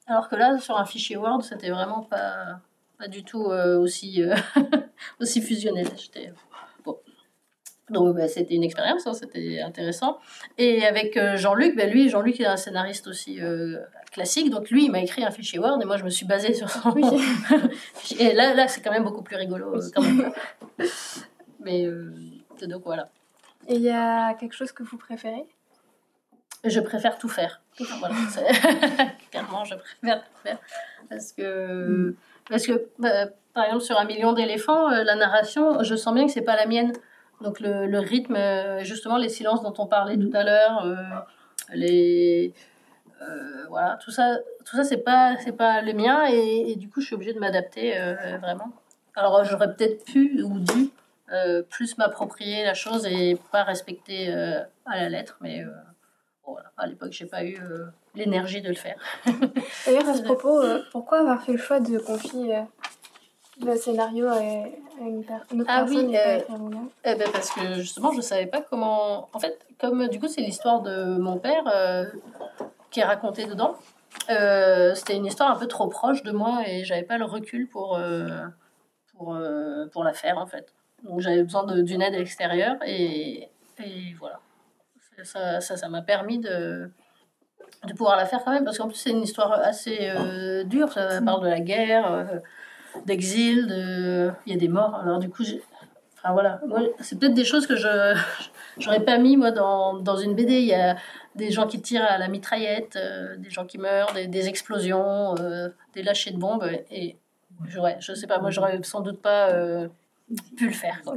Alors que là, sur un fichier Word, c'était vraiment pas, pas du tout aussi, aussi fusionnel. J'étais donc bah, c'était une expérience, hein, c'était intéressant. Et avec euh, Jean-Luc, bah, lui, Jean-Luc est un scénariste aussi euh, classique, donc lui, il m'a écrit un fichier Word et moi, je me suis basée sur son fichier. Et là, là c'est quand même beaucoup plus rigolo. Euh, quand même. Mais donc voilà. Et il y a quelque chose que vous préférez? Je préfère tout faire. Voilà, Clairement, je préfère tout faire. Parce que, parce que bah, par exemple, sur un million d'éléphants, la narration, je sens bien que c'est pas la mienne. Donc le, le, rythme, euh, justement les silences dont on parlait tout à l'heure, euh, les euh, voilà, tout ça, tout ça c'est pas c'est pas le mien et, du coup je suis obligée de m'adapter vraiment. Alors j'aurais peut-être pu ou dû plus m'approprier la chose et pas respecter à la lettre, mais voilà, à l'époque j'ai pas eu l'énergie de le faire. D'ailleurs à ce propos, pourquoi avoir fait le choix de confier le scénario est une, autre ah oui, euh, eh ben parce que justement, je savais pas comment. En fait, comme du coup, c'est l'histoire de mon père euh, qui est racontée dedans. Euh, c'était une histoire un peu trop proche de moi et j'avais pas le recul pour, pour, pour la faire en fait. Donc j'avais besoin d'une aide extérieure et, et voilà. Ça m'a ça, ça permis de, de pouvoir la faire quand même parce qu'en plus c'est une histoire assez dure. Ça parle de la guerre d'exil, de... il y a des morts. Alors du coup, enfin voilà, c'est peut-être des choses que je j'aurais pas mis moi dans, dans, une BD. Il y a des gens qui tirent à la mitraillette, euh, des gens qui meurent, des, explosions, euh, des lâchers de bombes. Et j'aurais, je sais pas, moi j'aurais sans doute pas euh, pu le faire.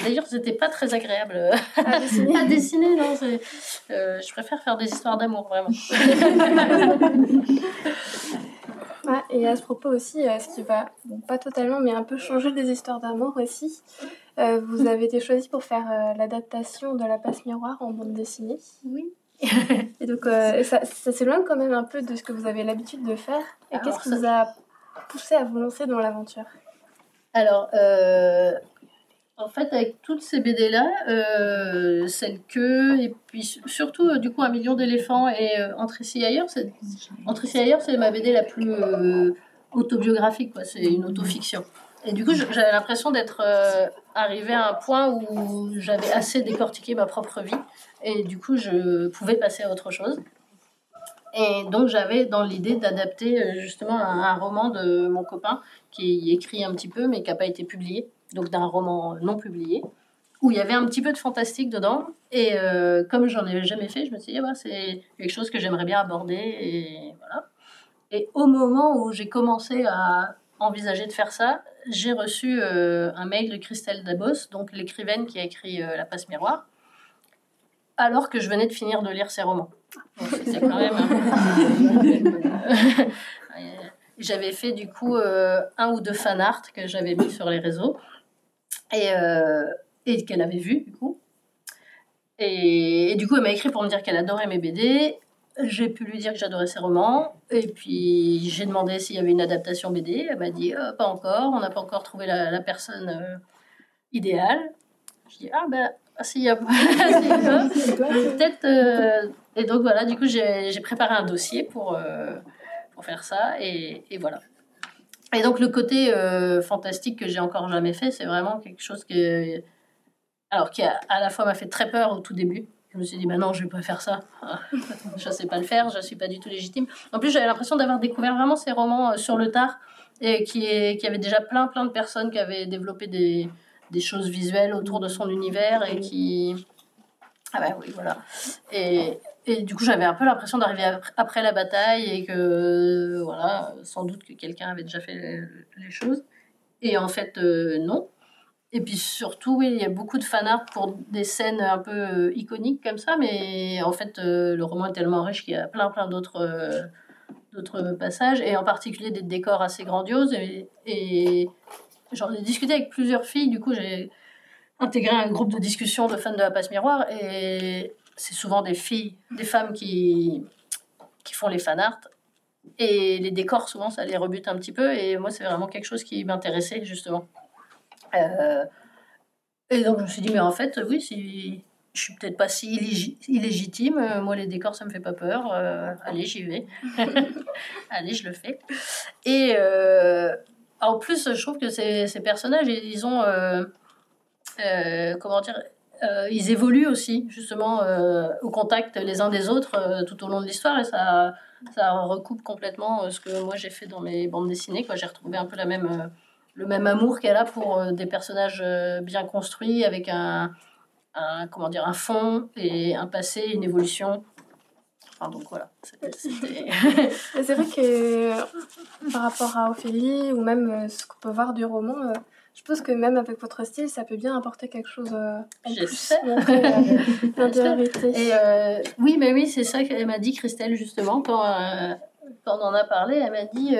D'ailleurs, c'était pas très agréable à dessiner. à dessiner non, je préfère faire des histoires d'amour, vraiment. et à ce propos aussi, euh, ce qui va, pas totalement, mais un peu changer des histoires d'amour aussi, euh, vous avez été choisi pour faire euh, l'adaptation de La Passe Miroir en bande dessinée. Oui. et donc, ça, ça s'éloigne quand même un peu de ce que vous avez l'habitude de faire. Et qu'est-ce qui vous a poussé à vous lancer dans l'aventure? Alors, en fait, avec toutes ces BD-là, euh, celle que, et puis surtout, euh, du coup, Un million d'éléphants et euh, Entre ici ailleurs, c'est, Entre ici ailleurs, c'est ma BD la plus euh, autobiographique, quoi. c'est une autofiction. Et du coup, j'avais l'impression d'être arrivée à un point où j'avais assez décortiqué ma propre vie, et du coup, je pouvais passer à autre chose. Et donc, j'avais dans l'idée d'adapter justement un, un roman de mon copain qui écrit un petit peu, mais qui n'a pas été publié donc d'un roman non publié, où il y avait un petit peu de fantastique dedans. Et euh, comme j'en ai jamais fait, je me suis dit, bah, c'est quelque chose que j'aimerais bien aborder. Et voilà. Et au moment où j'ai commencé à envisager de faire ça, j'ai reçu euh, un mail de Christelle Dabos, donc l'écrivaine qui a écrit euh, La passe miroir, alors que je venais de finir de lire ses romans. C'est quand même. j'avais fait du coup un ou deux fan art que j'avais mis sur les réseaux et, et qu'elle avait vu du coup. Et, du coup, elle m'a écrit pour me dire qu'elle adorait mes BD. J'ai pu lui dire que j'adorais ses romans. Et puis, j'ai demandé s'il y avait une adaptation BD. Elle m'a dit euh, pas encore, on n'a pas encore trouvé la, personne euh, idéale. Je dis ah ben, s'il y a peut-être. Euh, et donc voilà, du coup, j'ai préparé un dossier pour, pour faire ça. Et, voilà. Et donc, le côté fantastique que j'ai encore jamais fait, c'est vraiment quelque chose que alors qui à la fois m'a fait très peur au tout début. Je me suis dit, bah non, je vais pas faire ça. je sais pas le faire, je suis pas du tout légitime. En plus, j'avais l'impression d'avoir découvert vraiment ces romans euh, sur le tard et qui, est, qui avait déjà plein, plein de personnes qui avaient développé des, des choses visuelles autour de son univers et qui. Ah bah oui, voilà. Et, et du coup, j'avais un peu l'impression d'arriver après la bataille et que, voilà, sans doute que quelqu'un avait déjà fait les choses. Et en fait, euh, non. Et puis surtout, oui, il y a beaucoup de fan art pour des scènes un peu euh, iconiques comme ça, mais en fait, euh, le roman est tellement riche qu'il y a plein, plein d'autres euh, d'autres passages, et en particulier des décors assez grandioses. Et, et j'en ai discuté avec plusieurs filles, du coup, j'ai intégré un groupe de discussion de fans de la passe miroir, et c'est souvent des filles, des femmes qui, qui font les fan art. Et les décors, souvent, ça les rebute un petit peu, et moi, c'est vraiment quelque chose qui m'intéressait, justement. Euh, et donc je me suis dit, mais en fait, oui, si je suis peut-être pas si illégitime, euh, moi les décors ça me fait pas peur, euh, allez j'y vais, allez je le fais. Et en plus, je trouve que ces, ces personnages, ils ont, comment dire, ils évoluent aussi justement au contact les uns des autres tout au long de l'histoire et ça, ça recoupe complètement ce que moi j'ai fait dans mes bandes dessinées. J'ai retrouvé un peu la même le même amour qu'elle a pour euh, des personnages euh, bien construits avec un, comment dire un fond et un passé, une évolution. Enfin, donc voilà. C'est vrai que par rapport à Ophélie ou même euh, ce qu'on peut voir du roman, je pense que même avec votre style, ça peut bien apporter quelque chose en plus. et oui, mais oui, c'est ça qu'elle m'a dit Christelle justement quand, quand on en a parlé. Elle m'a dit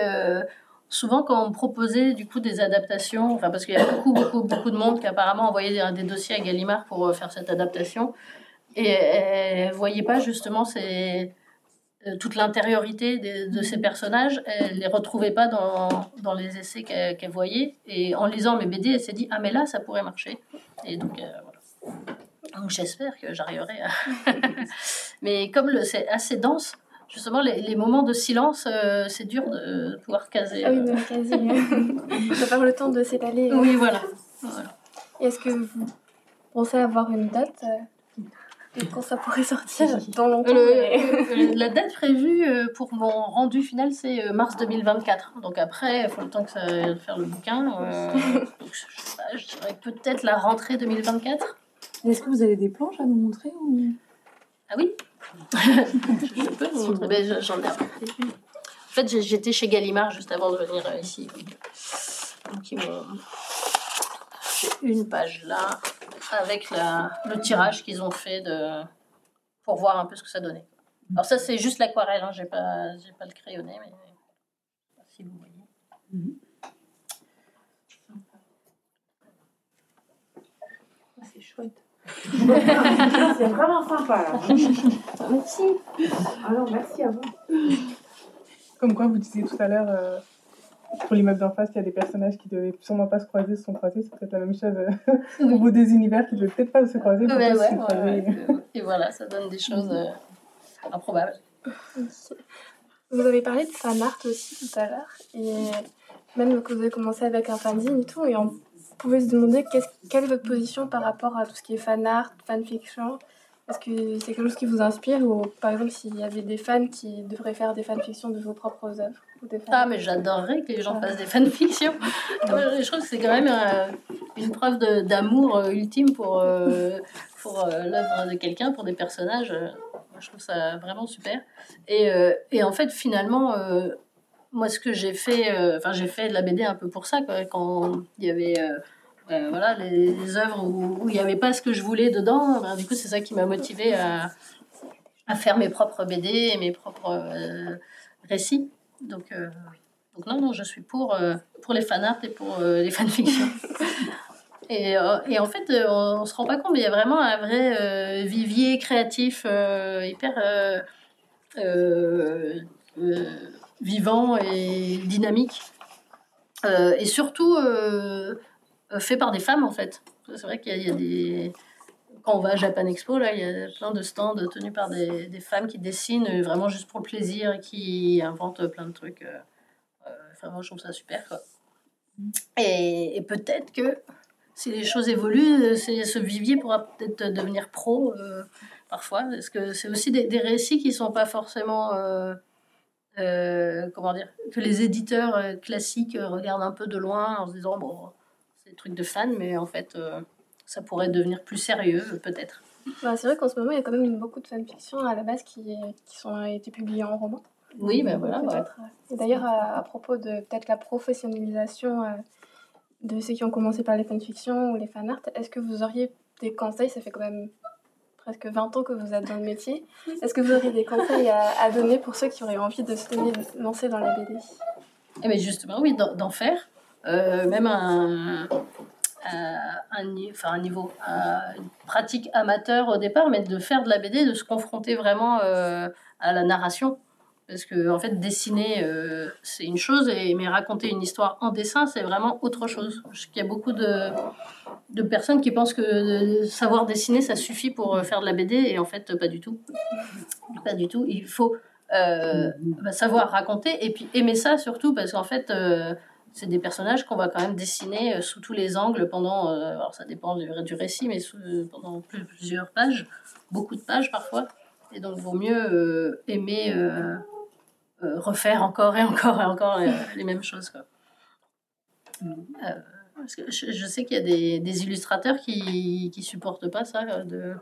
souvent quand on proposait du coup des adaptations, enfin parce qu'il y a beaucoup beaucoup beaucoup de monde qui apparemment envoyait des, des dossiers à Gallimard pour euh, faire cette adaptation et elle voyait pas justement ces, euh, toute l'intériorité de, ces personnages, elle les retrouvait pas dans, dans les essais qu'elle voyait et en lisant mes BD elle s'est dit ah mais là ça pourrait marcher et donc euh, voilà. Donc j'espère que j'arriverai à... mais comme c'est assez dense, justement, les, moments de silence, euh, c'est dur de pouvoir caser. Ah oui, de caser. Il faut avoir le temps de s'étaler. Oui, voilà. Est-ce que vous pensez avoir une date euh, quand ça pourrait sortir dans longtemps La date prévue euh, pour mon rendu final, c'est mars 2024. Donc après, il faut le temps que ça faire le bouquin. je, je dirais peut-être la rentrée 2024. Est-ce que vous avez des planches à nous montrer ou... Ah oui je peux vous montrer. J'en ai En fait, j'étais chez Gallimard juste avant de venir euh, ici. Donc, ils m'ont. J'ai une page là, avec la, le tirage qu'ils ont fait de, pour voir un peu ce que ça donnait. Alors, ça, c'est juste l'aquarelle, hein. j'ai pas, pas le crayonné, mais si vous voyez. Mm-hmm. C'est chouette. c'est vraiment sympa là. Merci. Alors merci à vous. Comme quoi vous disiez tout à l'heure euh, pour l'immeuble d'en face, il y a des personnages qui devaient sûrement pas se croiser, se sont croisés. C'est peut-être la même chose euh, au bout des univers qui devaient peut-être pas se croiser. Et voilà, ça donne des choses euh, improbables. Vous avez parlé de fan art aussi tout à l'heure. Et même que vous avez commencé avec un fanzine et tout. Et en pouvez se demander quelle est votre position par rapport à tout ce qui est fan art, fanfiction Est-ce que c'est quelque chose qui vous inspire ou par exemple s'il y avait des fans qui devraient faire des fanfictions de vos propres œuvres Ah, mais j'adorerais que les gens fassent des fanfictions. Je trouve que c'est quand même euh, une preuve d'amour euh, ultime pour, euh, pour l'œuvre de quelqu'un, pour des personnages. Je trouve ça vraiment super. Et, et en fait, finalement, moi, ce que j'ai fait, enfin, j'ai fait de la BD un peu pour ça, quoi, quand il y avait. Euh, voilà, les, les œuvres où, il n'y avait pas ce que je voulais dedans, ben, du coup, c'est ça qui m'a motivée à, à faire mes propres BD et mes propres euh, récits. Donc, euh, donc non, non, je suis pour, pour les fanarts et pour les fanfictions. et, et en fait, on, on se rend pas compte, mais il y a vraiment un vrai vivier créatif hyper vivant et dynamique. Et surtout fait par des femmes, en fait. C'est vrai qu'il y, a- des... Quand on va à Japan Expo, là, il y a plein de stands tenus par des, femmes qui dessinent euh, vraiment juste pour le plaisir et qui inventent plein de trucs. euh, euh, Enfin, moi, je trouve ça super. Et, peut-être que si les choses évoluent, euh, ce vivier pourra peut-être devenir pro euh, parfois. Parce que c'est aussi des, récits qui sont pas forcément. euh, euh, comment dire Que les éditeurs euh, classiques euh, regardent un peu de loin en se disant bon, des trucs de fans, mais en fait, euh, ça pourrait devenir plus sérieux, euh, peut-être. Bah, c'est vrai qu'en ce moment il y a quand même beaucoup de fanfictions à la base qui, qui sont été publiées en roman. Oui, ben voilà. ouais. Peut-être. Et d'ailleurs, à, à propos de peut-être la professionnalisation euh, de ceux qui ont commencé par les fanfictions ou les fanarts, est-ce que vous auriez des conseils Ça fait quand même presque 20 ans que vous êtes dans le métier. Est-ce que vous auriez des conseils à, à donner pour ceux qui auraient envie de se lancer dans la BD Eh bien justement, oui, d'en faire, euh, même un, un, enfin, un niveau, un- une pratique amateur au départ, mais de faire de la BD, de se confronter vraiment euh, à la narration. Parce que, en fait, dessiner, euh, c'est une chose, mais raconter une histoire en dessin, c'est vraiment autre chose. Sais qu'il y a beaucoup de, de personnes qui pensent que savoir dessiner, ça suffit pour faire de la BD, et en fait, pas du tout. Pas du tout. Il faut savoir raconter et puis aimer ça surtout parce qu'en fait c'est des personnages qu'on va quand même dessiner euh, sous tous les angles pendant euh, alors ça dépend du, du récit mais sous- pendant plus- plusieurs pages beaucoup de pages parfois et donc vaut mieux euh, aimer euh, euh, refaire encore et encore et encore euh, les mêmes choses quoi. Euh, parce que je, je sais qu'il y a des, des illustrateurs qui qui supportent pas ça euh, de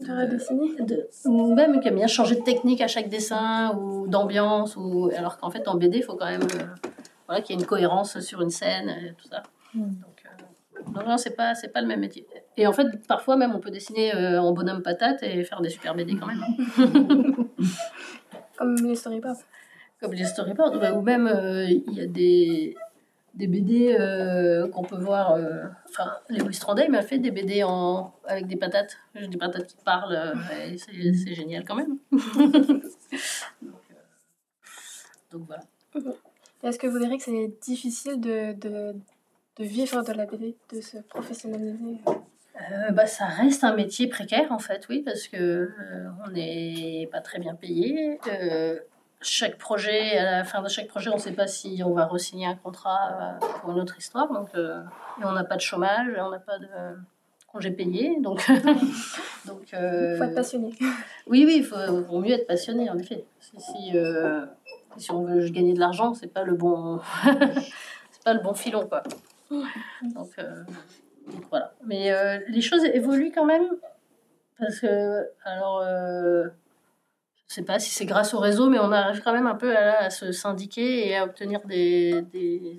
De redessiner de, ou même qui aime bien changer de technique à chaque dessin ou d'ambiance ou alors qu'en fait en BD il faut quand même euh, voilà qu'il y ait une cohérence sur une scène et tout ça. Donc euh, non, non c'est pas c'est pas le même métier. Et en fait parfois même on peut dessiner euh, en bonhomme patate et faire des super BD quand même Comme les storyboards. comme les storyboards ou- ou même euh, il y a des des BD euh, qu'on peut voir euh, enfin Lewis Trondheim m'a fait des BD en avec des patates. Des patates qui parlent euh, et c'est c'est génial quand même. Donc, euh, donc voilà. Et Est-ce que vous direz que c'est difficile de, de, de vivre de la BD, de se professionnaliser? Euh, bah, ça reste un métier précaire en fait, oui, parce que euh, on n'est pas très bien payé. Euh, chaque projet, à la fin de chaque projet, on ne sait pas si on va re-signer un contrat pour une autre histoire, donc et on n'a pas de chômage, on n'a pas de congé payé, donc donc. Il faut être passionné. oui, oui, il vaut mieux être passionné, en effet. Si, si, si on veut gagner de l'argent, c'est pas le bon, c'est pas le bon filon, quoi. Donc, euh, voilà. Mais euh, les choses évoluent quand même, parce que, alors, euh, je sais pas si c'est grâce au réseau, mais on arrive quand même un peu à, se syndiquer et à obtenir des,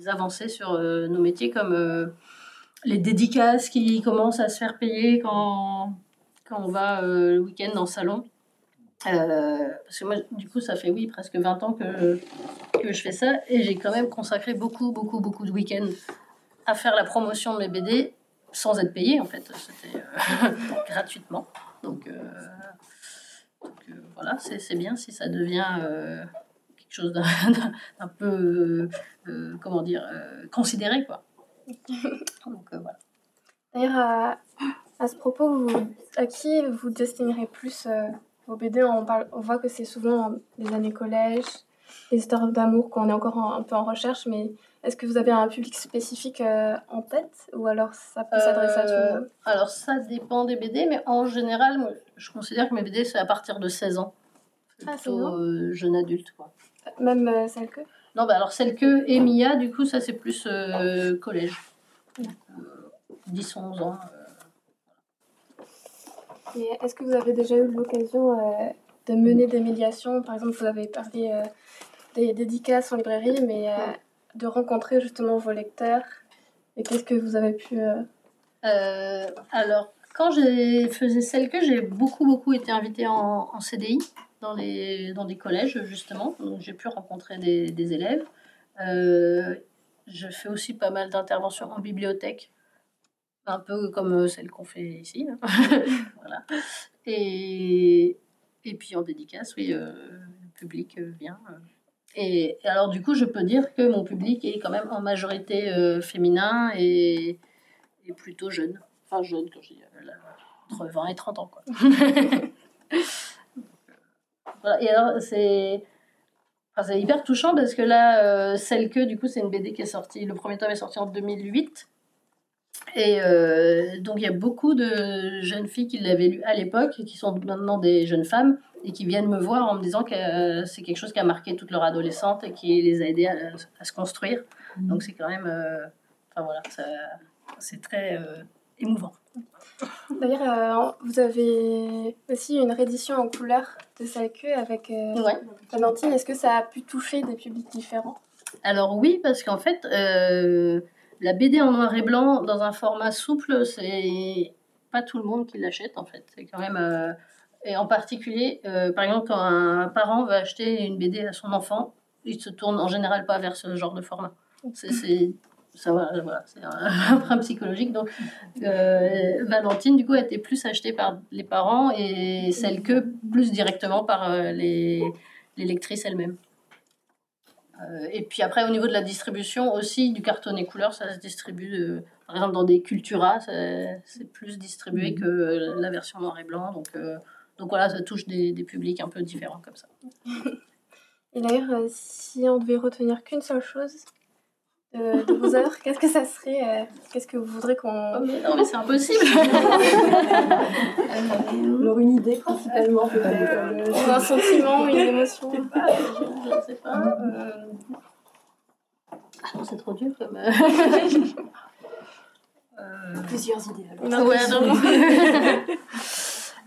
avancées sur nos métiers, comme les dédicaces qui commencent à se faire payer quand, quand on va le week-end le salon. Euh, parce que moi, du coup, ça fait oui presque 20 ans que, je fais ça et j'ai quand même consacré beaucoup, beaucoup, beaucoup de week-ends à faire la promotion de mes BD sans être payé en fait. C'était euh, gratuitement. Donc, euh, voilà, c'est bien si ça devient quelque chose d'un peu, comment dire, considéré quoi. D'ailleurs, à, ce propos, à qui vous destinerez plus euh, vos BD on, parle, on voit que c'est souvent les années collège, les histoires d'amour qu'on est encore un peu en recherche, mais est-ce que vous avez un public spécifique en tête? Ou alors ça peut s'adresser à tout le monde? Alors ça dépend des BD, mais en général, moi, je considère que mes BD c'est à partir de 16 ans. Ah, Plutôt jeune adulte quoi. Même celle que? Non, bah alors celle que et Mia, du coup, ça c'est plus collège. 10-11 ans. Est-ce que vous avez déjà eu l'occasion de mener des médiations? Par exemple, vous avez parlé des dédicaces en librairie, mais de rencontrer justement vos lecteurs. Et qu'est-ce que vous avez pu... alors, quand j'ai faisais celle que j'ai beaucoup, beaucoup été invitée en, CDI dans, des collèges, justement. Donc, j'ai pu rencontrer des élèves. je fais aussi pas mal d'interventions en bibliothèque un peu comme celle qu'on fait ici. Hein. voilà. Et, et puis en dédicace, oui, le public vient. Et, alors du coup, je peux dire que mon public est quand même en majorité féminin et, et, plutôt jeune. Enfin jeune, quand je dis entre 20 et 30 ans. Quoi. voilà. Et alors, c'est... Enfin, c'est hyper touchant parce que là, celle que, du coup, c'est une BD qui est sortie, le premier tome est sorti en 2008. Et euh, donc, il y a beaucoup de jeunes filles qui l'avaient lu à l'époque, qui sont maintenant des jeunes femmes, et qui viennent me voir en me disant que euh, c'est quelque chose qui a marqué toute leur adolescente et qui les a aidées à, à se construire. Mmh. Donc, c'est quand même. Euh, enfin, voilà, c'est très émouvant. D'ailleurs, vous avez aussi une réédition en couleur de sa queue avec ouais. Valentine. Est-ce que ça a pu toucher des publics différents? Alors, oui, parce qu'en fait la BD en noir et blanc dans un format souple, c'est pas tout le monde qui l'achète en fait. C'est quand même euh, et en particulier, euh, par exemple, quand un parent veut acheter une BD à son enfant, il se tourne en général pas vers ce genre de format. C'est ça c'est un problème psychologique. Donc, euh, Valentine, du coup, a été plus achetée par les parents et celle que plus directement par les lectrices elles-mêmes. Euh, et puis après, au niveau de la distribution aussi, du cartonné couleur, ça se distribue, euh, par exemple, dans des Cultura, c'est plus distribué mhm. que la version noir et blanc. Donc, euh, donc voilà, ça touche des, des, publics un peu différents comme ça. Et d'ailleurs, si on devait retenir qu'une seule chose de, vos œuvres, qu'est-ce que ça serait Qu'est-ce que vous voudrez qu'on... Oh, non, mais c'est impossible Alors une idée principalement peut-être Un sentiment, une émotion Je ne sais pas. Euh... Ah non, c'est trop dur comme... euh... Plusieurs idées alors. Non, ouais, non.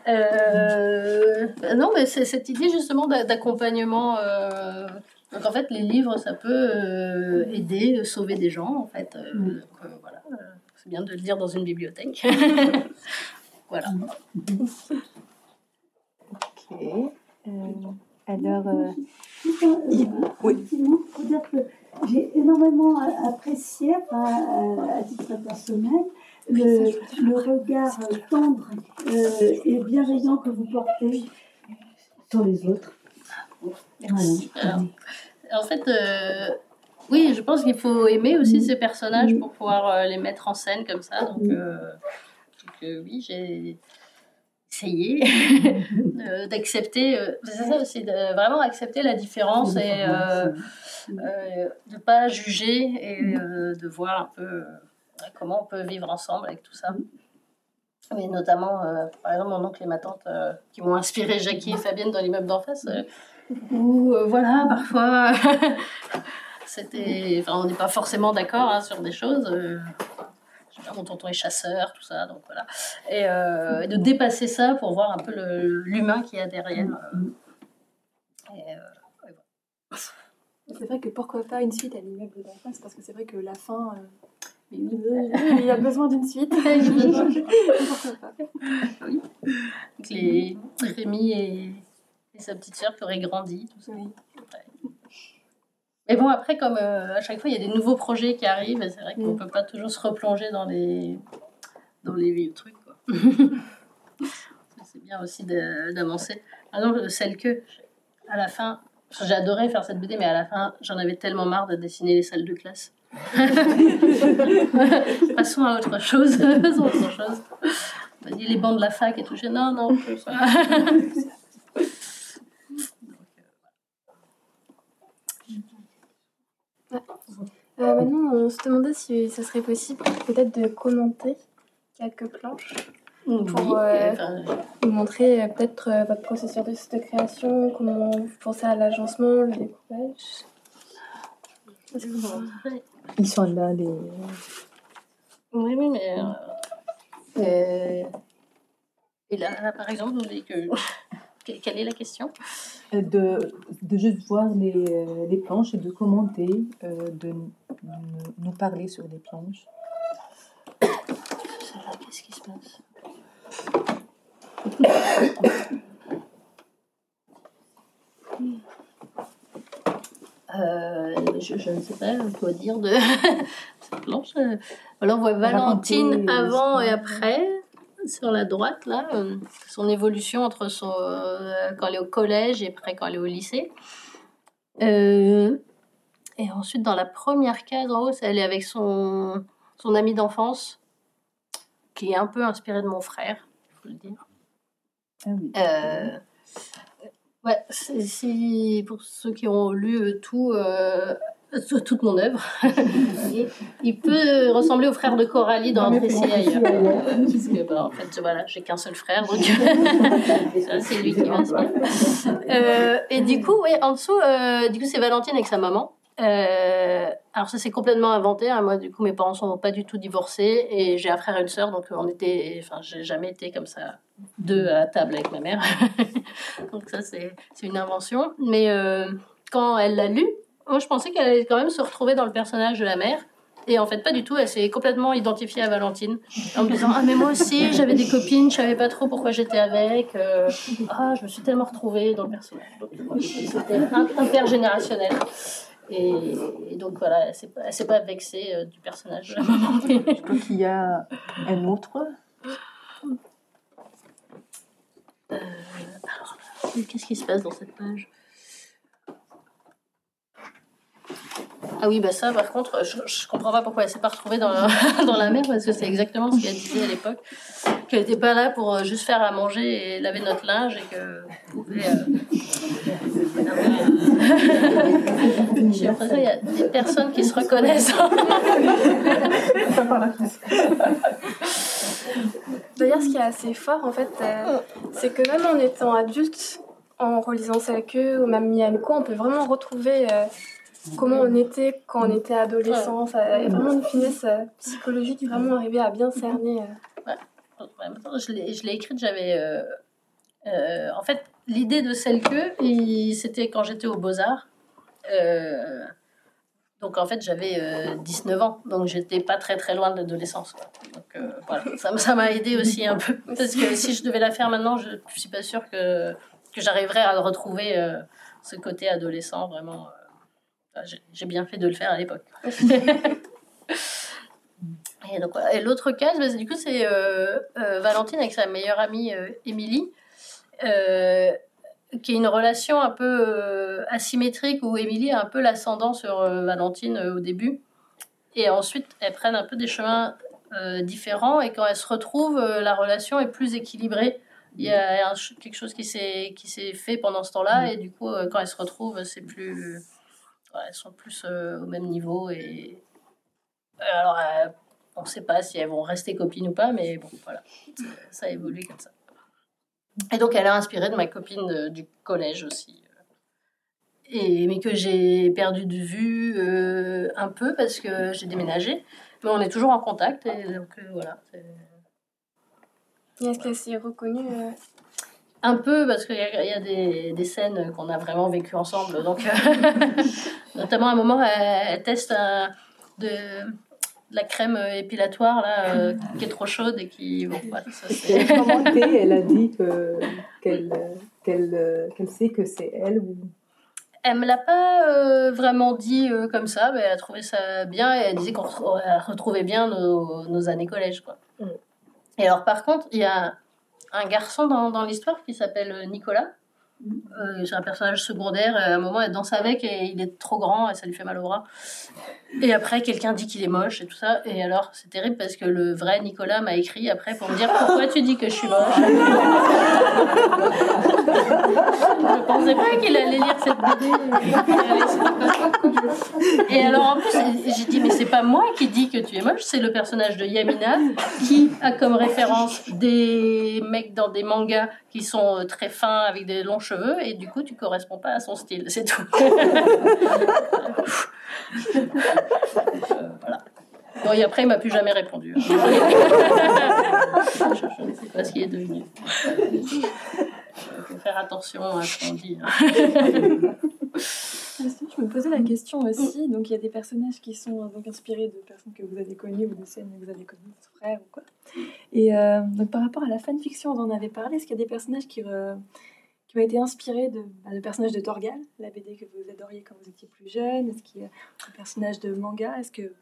euh... non, mais c'est cette idée justement d'accompagnement... Euh... Donc en fait, les livres, ça peut euh, aider, sauver des gens, en fait. Euh, donc, euh, voilà, c'est bien de le dire dans une bibliothèque. voilà. Ok. alors, oui. faut dire que j'ai énormément apprécié, à titre personnel, le, le regard tendre et bienveillant que vous portez sur les autres. Merci. Alors, en fait, euh, oui, je pense qu'il faut aimer aussi ces personnages pour pouvoir euh, les mettre en scène comme ça. Donc, euh, donc euh, oui, j'ai essayé d'accepter. c'est ça aussi, de vraiment accepter la différence et de ne pas juger et de voir un peu comment on peut vivre ensemble avec tout ça. Mais notamment, par exemple, mon oncle et ma tante qui m'ont inspiré Jackie et Fabienne dans l'immeuble d'en face ou euh, voilà, parfois, c'était, enfin, on n'est pas forcément d'accord hein, sur des choses. Euh, je sais pas, mon tonton est chasseur, tout ça, donc voilà. Et, euh, et de dépasser ça pour voir un peu l'humain qu'il y a derrière. Et, voilà. C'est vrai que pourquoi pas une suite à l'immeuble d'enfance, parce que c'est vrai que la fin. Mais oui, il y a besoin d'une suite. pourquoi pas Oui. Donc les Rémi et et sa petite sœur qui aurait grandi, tout ça. Mais bon, après, comme euh, à chaque fois, il y a des nouveaux projets qui arrivent, c'est vrai qu'on ne mm. peut pas toujours se replonger dans les, dans les vieux trucs. c'est bien aussi d'avancer. Par exemple, celle que, à la fin, j'adorais faire cette BD, mais à la fin, j'en avais tellement marre de dessiner les salles de classe. Passons à autre chose. Passons à autre chose. Les bancs de la fac et tout. Non, non, Euh, maintenant, on se demandait si ce serait possible peut-être de commenter quelques planches pour Oui, euh, enfin, nous montrer euh, peut-être euh, votre processus de, de création, comment vous pensez à l'agencement, le découpage. Vous- Ils sont là, les. Oui, oui, mais. euh, euh, et là, là, par exemple, vous voulez que. Que- Quelle est la question? Euh, De, de juste voir les, euh, les planches et de commenter, euh, de nous- nous parler sur les planches. Qu'est-ce qui se passe Euh, je, je ne sais pas quoi dire de cette planche. Voilà, on voit Valentine Raconter, avant et après, sur la droite, là, euh, son évolution entre son, euh, quand elle est au collège et après quand elle est au lycée. Euh, et ensuite, dans la première case en haut, elle est avec son, son ami d'enfance, qui est un peu inspiré de mon frère, il faut le dire. Ah oui. Euh, ouais, si pour ceux qui ont lu tout, euh, tout- toute mon œuvre, il, peut ressembler au frère de Coralie dans Un précis ailleurs. Parce que, bah, en fait, voilà, j'ai qu'un seul frère, donc c'est lui qui m'inspire. Euh, et du coup, oui, en dessous, euh, du coup, c'est Valentine avec sa maman. Euh, alors ça c'est complètement inventé. hein. Moi, du coup, mes parents sont pas du tout divorcés et j'ai un frère et une sœur, donc on était, enfin, j'ai jamais été comme ça deux à table avec ma mère. donc ça c'est c'est une invention. Mais euh, quand elle l'a lu, moi je pensais qu'elle allait quand même se retrouver dans le personnage de la mère. Et en fait, pas du tout. Elle s'est complètement identifiée à Valentine en me disant Ah, mais moi aussi, j'avais des copines, je savais pas trop pourquoi j'étais avec. euh, ah, je me suis tellement retrouvée dans le personnage. C'était intergénérationnel. Et, et donc voilà, elle s'est pas, elle s'est pas vexée euh, du personnage. Je crois qu'il y a un autre. Qu'est-ce qui se passe dans cette page? Ah oui, bah ça, par contre, je, je comprends pas pourquoi elle s'est pas retrouvée dans la, dans la mer, parce que c'est exactement ce qu'elle disait à l'époque. Qu'elle n'était pas là pour euh, juste faire à manger et laver notre linge et que pouvait. Euh... J'ai l'impression qu'il y a des personnes qui se reconnaissent. D'ailleurs, ce qui est assez fort, en fait, euh, c'est que même en étant adulte, en relisant Selke ou même Mianko, on peut vraiment retrouver euh, comment on était quand on était adolescent. Ça, il y a vraiment une finesse euh, psychologique, vraiment arriver à bien cerner. euh. Temps, je l'ai écrite, j'avais. euh, euh, en fait, l'idée de celle que, c'était quand j'étais aux Beaux-Arts. Euh, donc en fait, j'avais euh, 19 ans, donc j'étais pas très très loin de l'adolescence. Donc euh, voilà, ça ça m'a aidé aussi un peu. Parce que si je devais la faire maintenant, je, je suis pas sûre que, que j'arriverais à retrouver euh, ce côté adolescent vraiment. J'ai- bien fait de le faire à l'époque. Et donc voilà. Et l'autre case, bah, du coup, c'est euh, euh, Valentine avec sa meilleure amie euh, Émilie, euh, qui est une relation un peu asymétrique où Émilie a un peu l'ascendant sur Valentine au début. Et ensuite, elles prennent un peu des chemins différents. Et quand elles se retrouvent, la relation est plus équilibrée. Il y a quelque chose qui s'est fait pendant ce temps-là. Et du coup, quand elles se retrouvent, c'est plus. Ouais, elles sont plus euh, au même niveau. Et. Alors. euh, on ne sait pas si elles vont rester copines ou pas, mais bon, voilà, ça a évolué comme ça. Et donc, elle a inspiré de ma copine du collège aussi. Et, mais que j'ai perdu de vue euh, un peu parce que j'ai déménagé. Mais on est toujours en contact, et donc euh, voilà. Est-ce qu'elle s'est reconnue euh, Un peu parce qu'il y a, il y a des, des scènes qu'on a vraiment vécues ensemble. Donc, euh, notamment à un moment, elle, elle teste un- de, de la crème épilatoire là, euh, qui est trop chaude et qui. Bon, voilà, ça, c'est- Elle a commenté, elle a dit que- qu'elle qu'elle euh, qu'elle sait que c'est elle. Ou... Elle me l'a pas euh, vraiment dit euh, comme ça, mais elle a trouvé ça bien et elle disait qu'on retrouvait bien nos, nos années collège. Quoi. Mm. Et alors, par contre, il y a un garçon dans, l'histoire qui s'appelle Nicolas. Euh, c'est un personnage secondaire. À un moment, elle danse avec et il est trop grand et ça lui fait mal au bras. Et après, quelqu'un dit qu'il est moche et tout ça. Et alors, c'est terrible parce que le vrai Nicolas m'a écrit après pour me dire pourquoi tu dis que je suis moche? je pensais pas qu'il allait lire cette BD. Et alors en plus, j'ai dit, mais c'est pas moi qui dis que tu es moche, c'est le personnage de Yamina qui a comme référence des mecs dans des mangas qui sont euh, très fins avec des longs cheveux et du coup tu corresponds pas à son style, c'est tout. Euh, voilà. Bon, et après, il m'a plus jamais répondu. je, je ne sais pas ce qu'il est devenu. Il faut faire attention à ce qu'on dit. Je me posais la question aussi. Donc, il y a des personnages qui sont euh, donc inspirés de personnes que vous avez connues ou de scènes que vous avez connues, votre frère ou quoi. Et euh, donc, par rapport à la fanfiction, on en avait parlé. Est-ce qu'il y a des personnages qui, euh, qui ont été inspirés de, bah, le personnage de Torgal, la BD que vous adoriez quand vous étiez plus jeune Est-ce qu'il y a un personnage de manga? Est-ce que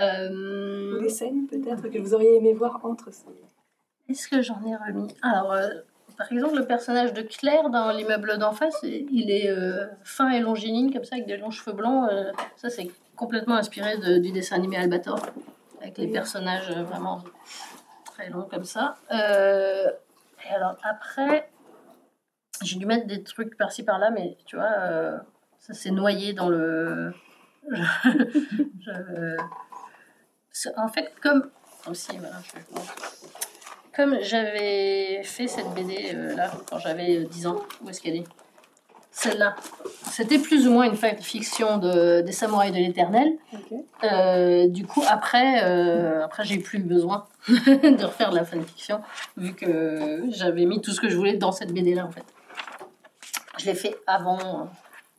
Euh, ou des scènes peut-être que vous auriez aimé voir entre ces Est-ce que j'en ai remis? Alors, euh, par exemple, le personnage de Claire dans l'immeuble d'en face, il est euh, fin et longiligne, comme ça, avec des longs cheveux blancs. ça, c'est complètement inspiré de- du dessin animé Albator, avec les personnages vraiment très longs comme ça. Et alors, après, j'ai dû mettre des trucs par-ci par-là, mais tu vois, euh, ça s'est noyé dans le. Je- En fait, comme. Aussi, voilà, je- comme j'avais fait cette BD euh, là quand j'avais euh, 10 ans, où est-ce qu'elle est? Celle-là. C'était plus ou moins une fiction de, des samouraïs de l'éternel. Euh, du coup, après, euh, après j'ai plus besoin de refaire de la fanfiction, vu que j'avais mis tout ce que je voulais dans cette BD-là, en fait. Je l'ai fait avant,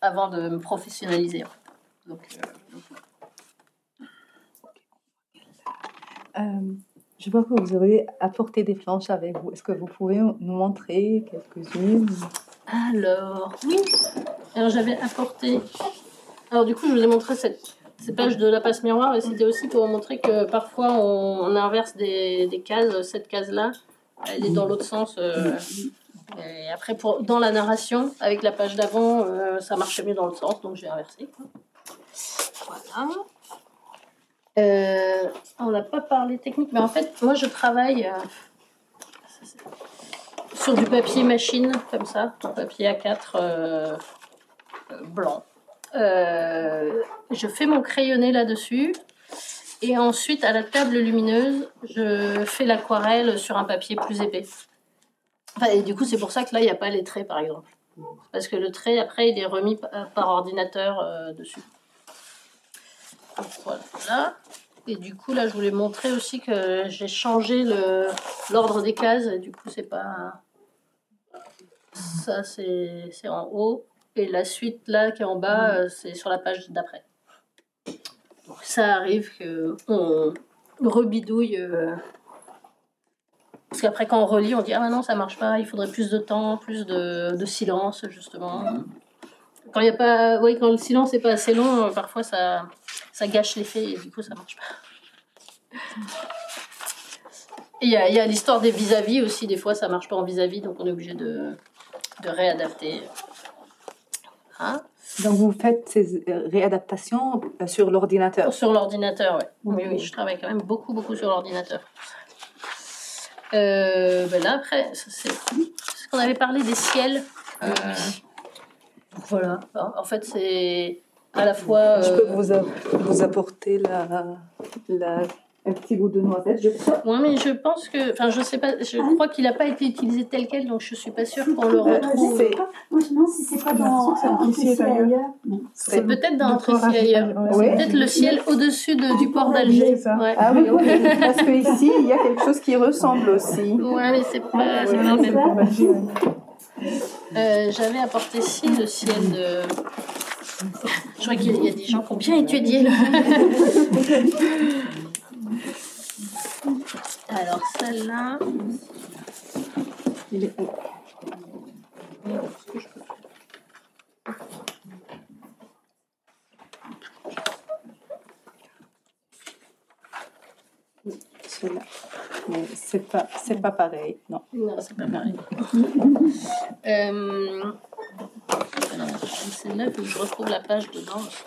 avant de me professionnaliser, en fait. Donc, euh, donc. Euh, je vois que vous avez apporté des planches avec vous. Est-ce que vous pouvez nous montrer quelques-unes? Alors, oui. Alors, j'avais apporté. Alors, du coup, je vous ai montré cette, ces pages de la passe miroir et c'était aussi pour montrer que parfois on, on inverse des, des cases. Cette case-là, elle est dans l'autre sens. euh, et après, pour, dans la narration, avec la page d'avant, euh, ça marchait mieux dans le sens, donc j'ai inversé. quoi. Voilà. Euh, on n'a pas parlé technique, mais en fait, moi je travaille. euh, sur du papier machine, comme ça, un papier A4 euh, euh, blanc. Je fais mon crayonné là-dessus. Et ensuite, à la table lumineuse, je fais l'aquarelle sur un papier plus épais. Et du coup, c'est pour ça que là, il n'y a pas les traits, par exemple. Parce que le trait, après, il est remis pa- par ordinateur euh, dessus. Voilà. Et du coup, là, je voulais montrer aussi que j'ai changé l'ordre des cases. Du coup, c'est pas. Ça, c'est en haut. Et la suite, là, qui est en bas, euh, c'est sur la page d'après. Donc, ça arrive qu'on rebidouille. euh, Parce qu'après, quand on relit, on dit Ah, bah non, ça marche pas, il faudrait plus de temps, plus de, de silence, justement. Quand, il y a pas... oui, quand le silence n'est pas assez long, euh, parfois ça, ça gâche l'effet et du coup, ça marche pas. Il y a, il y a l'histoire des vis-à-vis aussi, des fois ça marche pas en vis-à-vis, donc on est obligé de, de réadapter. Hein Donc vous faites ces réadaptations euh, sur l'ordinateur? Sur l'ordinateur, ouais. Oui, oui, je travaille quand même beaucoup, beaucoup sur l'ordinateur. Euh, ben là, après, c'est ce qu'on avait parlé des ciels. Euh, voilà. En fait, c'est à la fois. Je euh, peux vous, a- vous apporter la, la, un petit goût de noisette, je crois. Ouais, mais je pense que. Enfin, je sais pas. Je crois qu'il n'a pas été utilisé tel quel, donc je suis pas sûre qu'on le retrouve. je sais pas. Moi, je me demande si c'est pas dans C'est un ciel ailleurs. C'est peut-être dans un ailleurs. ouais, Oui. c'est- Peut-être le ciel au-dessus de- du port d'Alger. C'est ça. Ouais. Ah oui, oui, parce que ici il y a quelque chose qui ressemble aussi. Ouais, mais c'est pas, c'est Ouais, pas le même. Euh, J'avais apporté si le ciel de. Je crois qu'il y a des gens qui ont bien étudié. Alors celle-là. Il est- Celui-là. Mais c'est pas, c'est pas pareil, non. Non, c'est pas pareil. euh... Alors, celle-là, que je retrouve la page dedans aussi.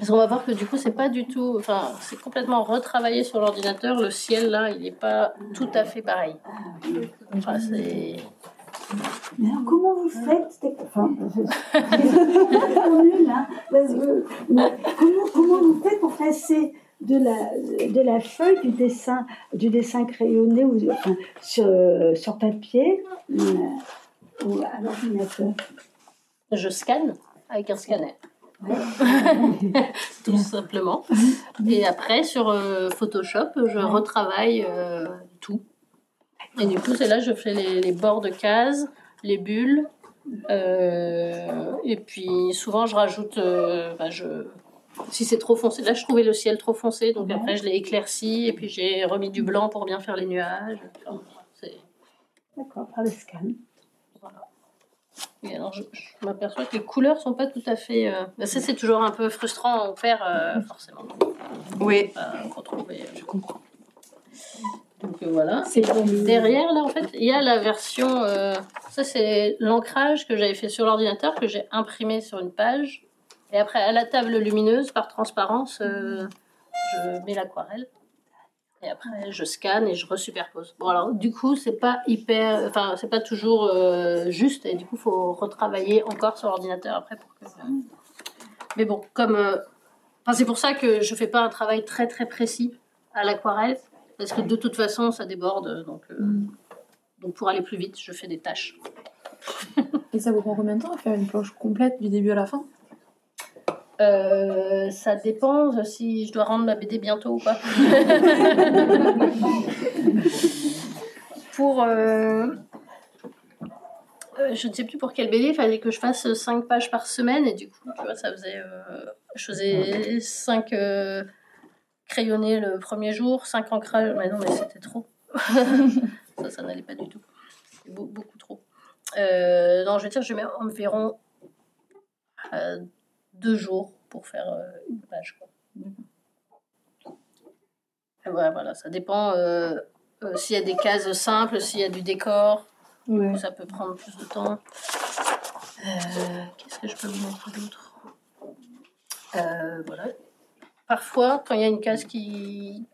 Parce qu'on va voir que du coup, c'est pas du tout. Enfin, c'est complètement retravaillé sur l'ordinateur. Le ciel, là, il n'est pas tout à fait pareil. Enfin, c'est. Mais alors, comment vous faites Enfin, je, je, nulle, hein, parce que, comment, comment vous faites pour passer de la, de la feuille du dessin, du dessin crayonné ou, enfin, sur, sur papier euh, ou à l'ordinateur? Je scanne avec un scanner. Tout simplement. Et après, sur euh, Photoshop, je retravaille euh, tout. Et du coup, c'est là je fais les, les, bords de cases, les bulles. Euh, et puis, souvent, je rajoute. Bah, je, si c'est trop foncé, là, je trouvais le ciel trop foncé. Donc, après, je l'ai éclairci. Et puis, j'ai remis du blanc pour bien faire les nuages. D'accord, par le scan. Et alors, je, m'aperçois que les couleurs sont pas tout à fait. Euh... Ben, ça, c'est toujours un peu frustrant à faire, euh, forcément. Oui. retrouver. Je comprends. Donc euh, voilà. C'est derrière là en fait, il y a la version. Euh, ça c'est l'ancrage que j'avais fait sur l'ordinateur que j'ai imprimé sur une page. Et après à la table lumineuse par transparence, je mets l'aquarelle. Et après, je scanne et je resuperpose. Bon, alors, du coup, c'est pas hyper. Enfin, c'est pas toujours euh, juste. Et du coup, il faut retravailler encore sur l'ordinateur après pour que. Mais bon, comme. Euh, enfin, c'est pour ça que je fais pas un travail très très précis à l'aquarelle. Parce que de toute façon, ça déborde. Donc, euh, donc, pour aller plus vite, je fais des tâches. et ça vous prend combien de temps à faire une planche complète du début à la fin? Euh, ça dépend si je dois rendre ma BD bientôt ou pas. pour. Euh, euh, je ne sais plus pour quelle BD, il fallait que je fasse 5 pages par semaine et du coup, tu vois, ça faisait. je faisais 5 crayonnés le premier jour, 5 ancrages. Mais non, mais c'était trop. ça, ça n'allait pas du tout. beaucoup trop. non, je veux dire, je mets environ deux jours pour faire euh, une page. Quoi. voilà, voilà, ça dépend euh, euh, s'il y a des cases simples, s'il y a du décor. Ça peut prendre plus de temps. Qu'est-ce que je peux vous montrer d'autre? Voilà. Parfois, quand il y a une case qui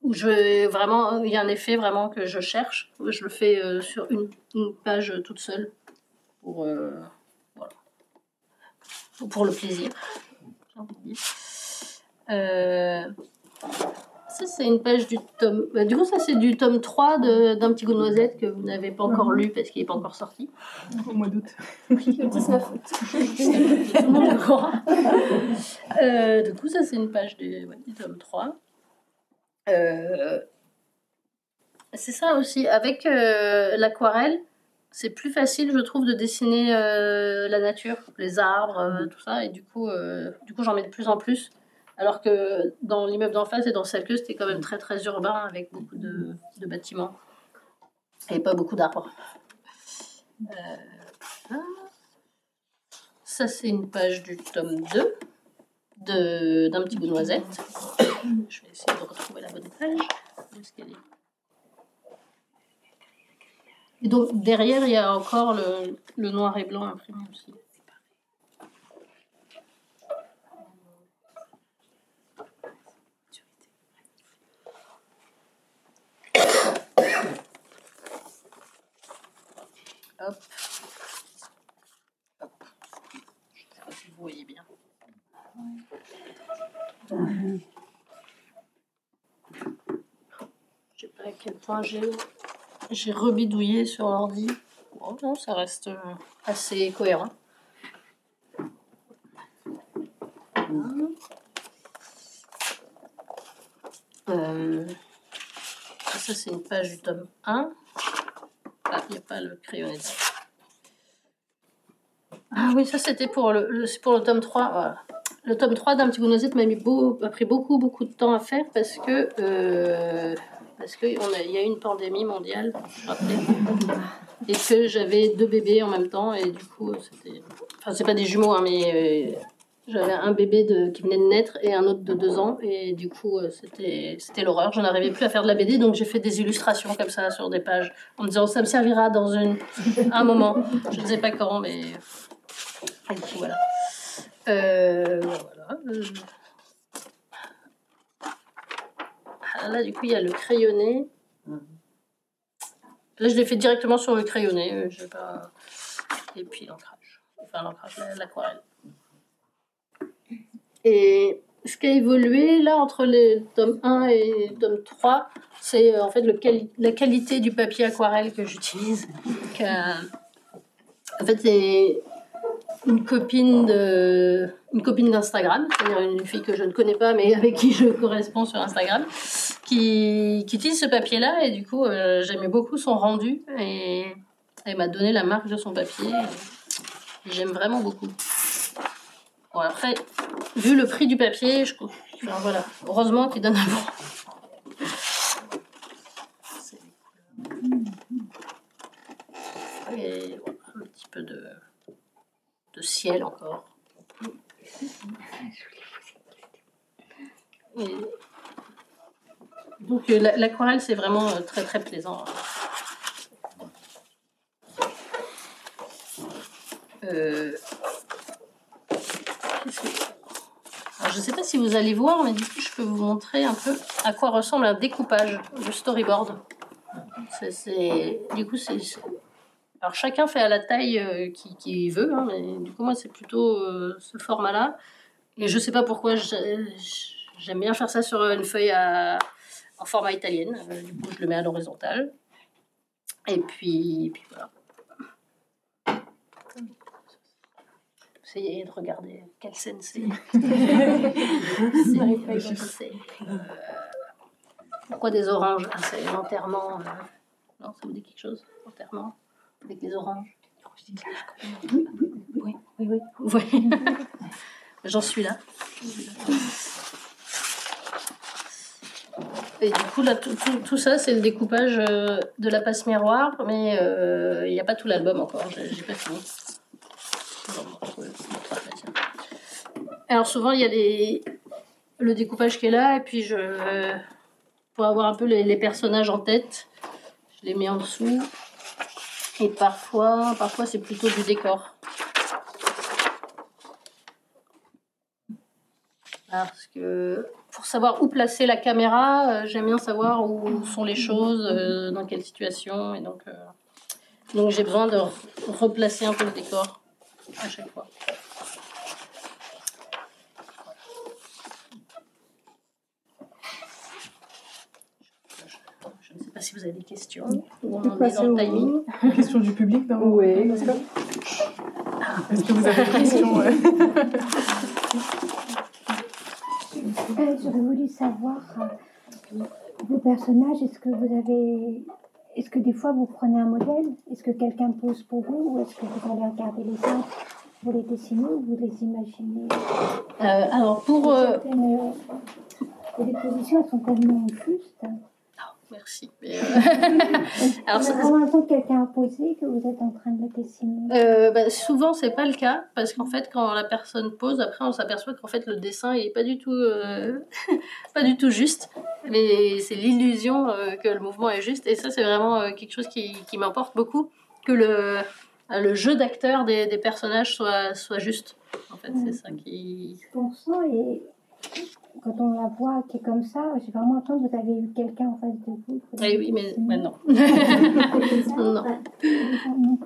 où je vraiment il y a un effet vraiment que je cherche, je le fais sur une, une, page toute seule pour pour le plaisir. Euh, ça, c'est une page du tome. Bah, du coup, ça, c'est du tome 3 d'un petit goût de noisette que vous n'avez pas encore lu parce qu'il n'est pas encore sorti. Au mois d'août. le 19 août. euh, du coup, ça, c'est une page du, ouais, du tome 3. Euh, c'est ça aussi. Avec euh, l'aquarelle, c'est plus facile, je trouve, de dessiner euh, la nature, les arbres, euh, tout ça. Et du coup, euh, du coup, j'en mets de plus en plus. Alors que dans l'immeuble d'en face et dans celle que c'était quand même très très urbain avec beaucoup de, de bâtiments et pas beaucoup d'arbres. Ça, c'est une page du tome 2 d'un petit bout de noisette. Je vais essayer de retrouver la bonne page. Où est-ce qu'elle est? Et donc derrière, il y a encore le, le noir et blanc imprimé aussi. Hop. Hop. Je ne sais pas si vous voyez bien. Je ne sais pas à quel point j'ai j'ai rebidouillé sur l'ordi. Bon, non, ça reste euh, assez cohérent. Euh, ça, c'est une page du tome 1. Ah, il n'y a pas le crayon Ah oui, ça c'était pour le, pour le tome 3. Voilà. Le tome 3 d'un petit m'a beau, pris beaucoup beaucoup de temps à faire parce que euh, parce qu'il y a eu une pandémie mondiale, et que j'avais deux bébés en même temps, et du coup, c'était. Enfin, c'est pas des jumeaux, hein, mais euh, j'avais un bébé qui venait de naître et un autre de deux ans, et du coup, euh, c'était, c'était l'horreur. Je n'arrivais plus à faire de la BD, donc j'ai fait des illustrations comme ça sur des pages, en me disant ça me servira dans un moment. Je ne sais pas quand, mais. Et du coup, voilà. Euh, voilà. Ah, là, du coup, il y a le crayonné. Là, je l'ai fait directement sur le crayonné. Euh, et puis l'ancrage, enfin l'ancrage, l'aquarelle. Et ce qui a évolué là entre les tomes 1 et tome 3, c'est euh, en fait la qualité du papier aquarelle que j'utilise. en fait, c'est une copine une copine d'Instagram, c'est-à-dire une fille que je ne connais pas mais avec qui je corresponds sur Instagram, qui, qui utilise ce papier-là et du coup euh, j'aimais beaucoup son rendu et elle m'a donné la marque de son papier. J'aime vraiment beaucoup. Bon après, vu le prix du papier, je enfin, voilà, heureusement qu'il donne un bon. Et voilà, un petit peu de ciel encore. donc euh, l'aquarelle c'est vraiment euh, très très plaisant. Euh, je ne sais pas si vous allez voir, mais du coup, je peux vous montrer un peu à quoi ressemble un découpage de storyboard. C'est, du coup, c'est, alors chacun fait à la taille euh, qu'il veut, hein, mais du coup moi c'est plutôt euh, ce format-là. Et je sais pas pourquoi j'aime bien faire ça sur une feuille en format italienne. Euh, du coup je le mets à l'horizontale. Et puis, puis voilà. Essayez de regarder quelle scène c'est. pourquoi des oranges ah, C'est l'enterrement. non, ça vous dit quelque chose L'enterrement avec les oranges. Oui, oui, oui. J'en suis là. Et du coup, là, tout, ça, c'est le découpage euh, de la passe miroir, mais euh, il n'y a pas tout l'album encore, j'ai pas fini. Alors souvent, il y a les... le découpage qui est là, et puis je... pour avoir un peu les, les personnages en tête, je les mets en dessous. Et parfois, parfois c'est plutôt du décor. Parce que pour savoir où placer la caméra, euh, j'aime bien savoir où sont les choses, euh, dans quelle situation. Et donc, euh, donc j'ai besoin de replacer un peu le décor à chaque fois. si vous avez des questions. Ou on est dans le timing. Question du public, non Oui. Est-ce que vous avez des questions euh, J'aurais voulu savoir euh, vos personnages. Est-ce que vous avez, est-ce que des fois vous prenez un modèle? Est-ce que quelqu'un pose pour vous ou est-ce que vous allez regarder les autres pour les dessiner ou vous les imaginez? Euh, Alors pour les positions elles sont tellement justes. Merci. Mais euh... Alors, c'est vraiment quelqu'un a posé que vous êtes en train de le dessiner. Euh, bah, souvent, c'est pas le cas parce qu'en fait, quand la personne pose, après, on s'aperçoit qu'en fait, le dessin il est pas du tout, euh... pas du tout juste. Mais c'est l'illusion euh, que le mouvement est juste. Et ça, c'est vraiment euh, quelque chose qui, qui m'importe beaucoup que le le jeu d'acteur des, des, personnages soit, soit juste. En fait, c'est ça qui. Pour ça, et quand on la voit qui est comme ça, j'ai vraiment l'impression que vous avez eu quelqu'un en face de vous. Eh oui, mais maintenant. non. non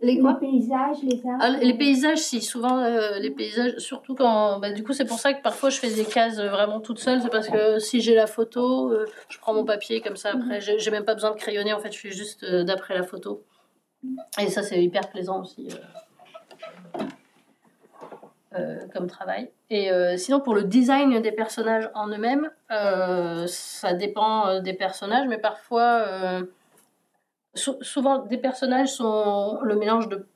Les, les paysages, les arbres. Ah, les paysages, si, souvent, euh, les paysages, surtout quand. Bah, du coup, c'est pour ça que parfois je fais des cases vraiment toute seule. C'est parce que si j'ai la photo, euh, je prends mon papier comme ça. Après, j'ai même pas besoin de crayonner. En fait, je fais juste euh, d'après la photo. Et ça, c'est hyper plaisant aussi. Euh, comme travail. Et euh, sinon, pour le design des personnages en eux-mêmes, euh, ça dépend des personnages, mais parfois, souvent, des personnages sont le mélange de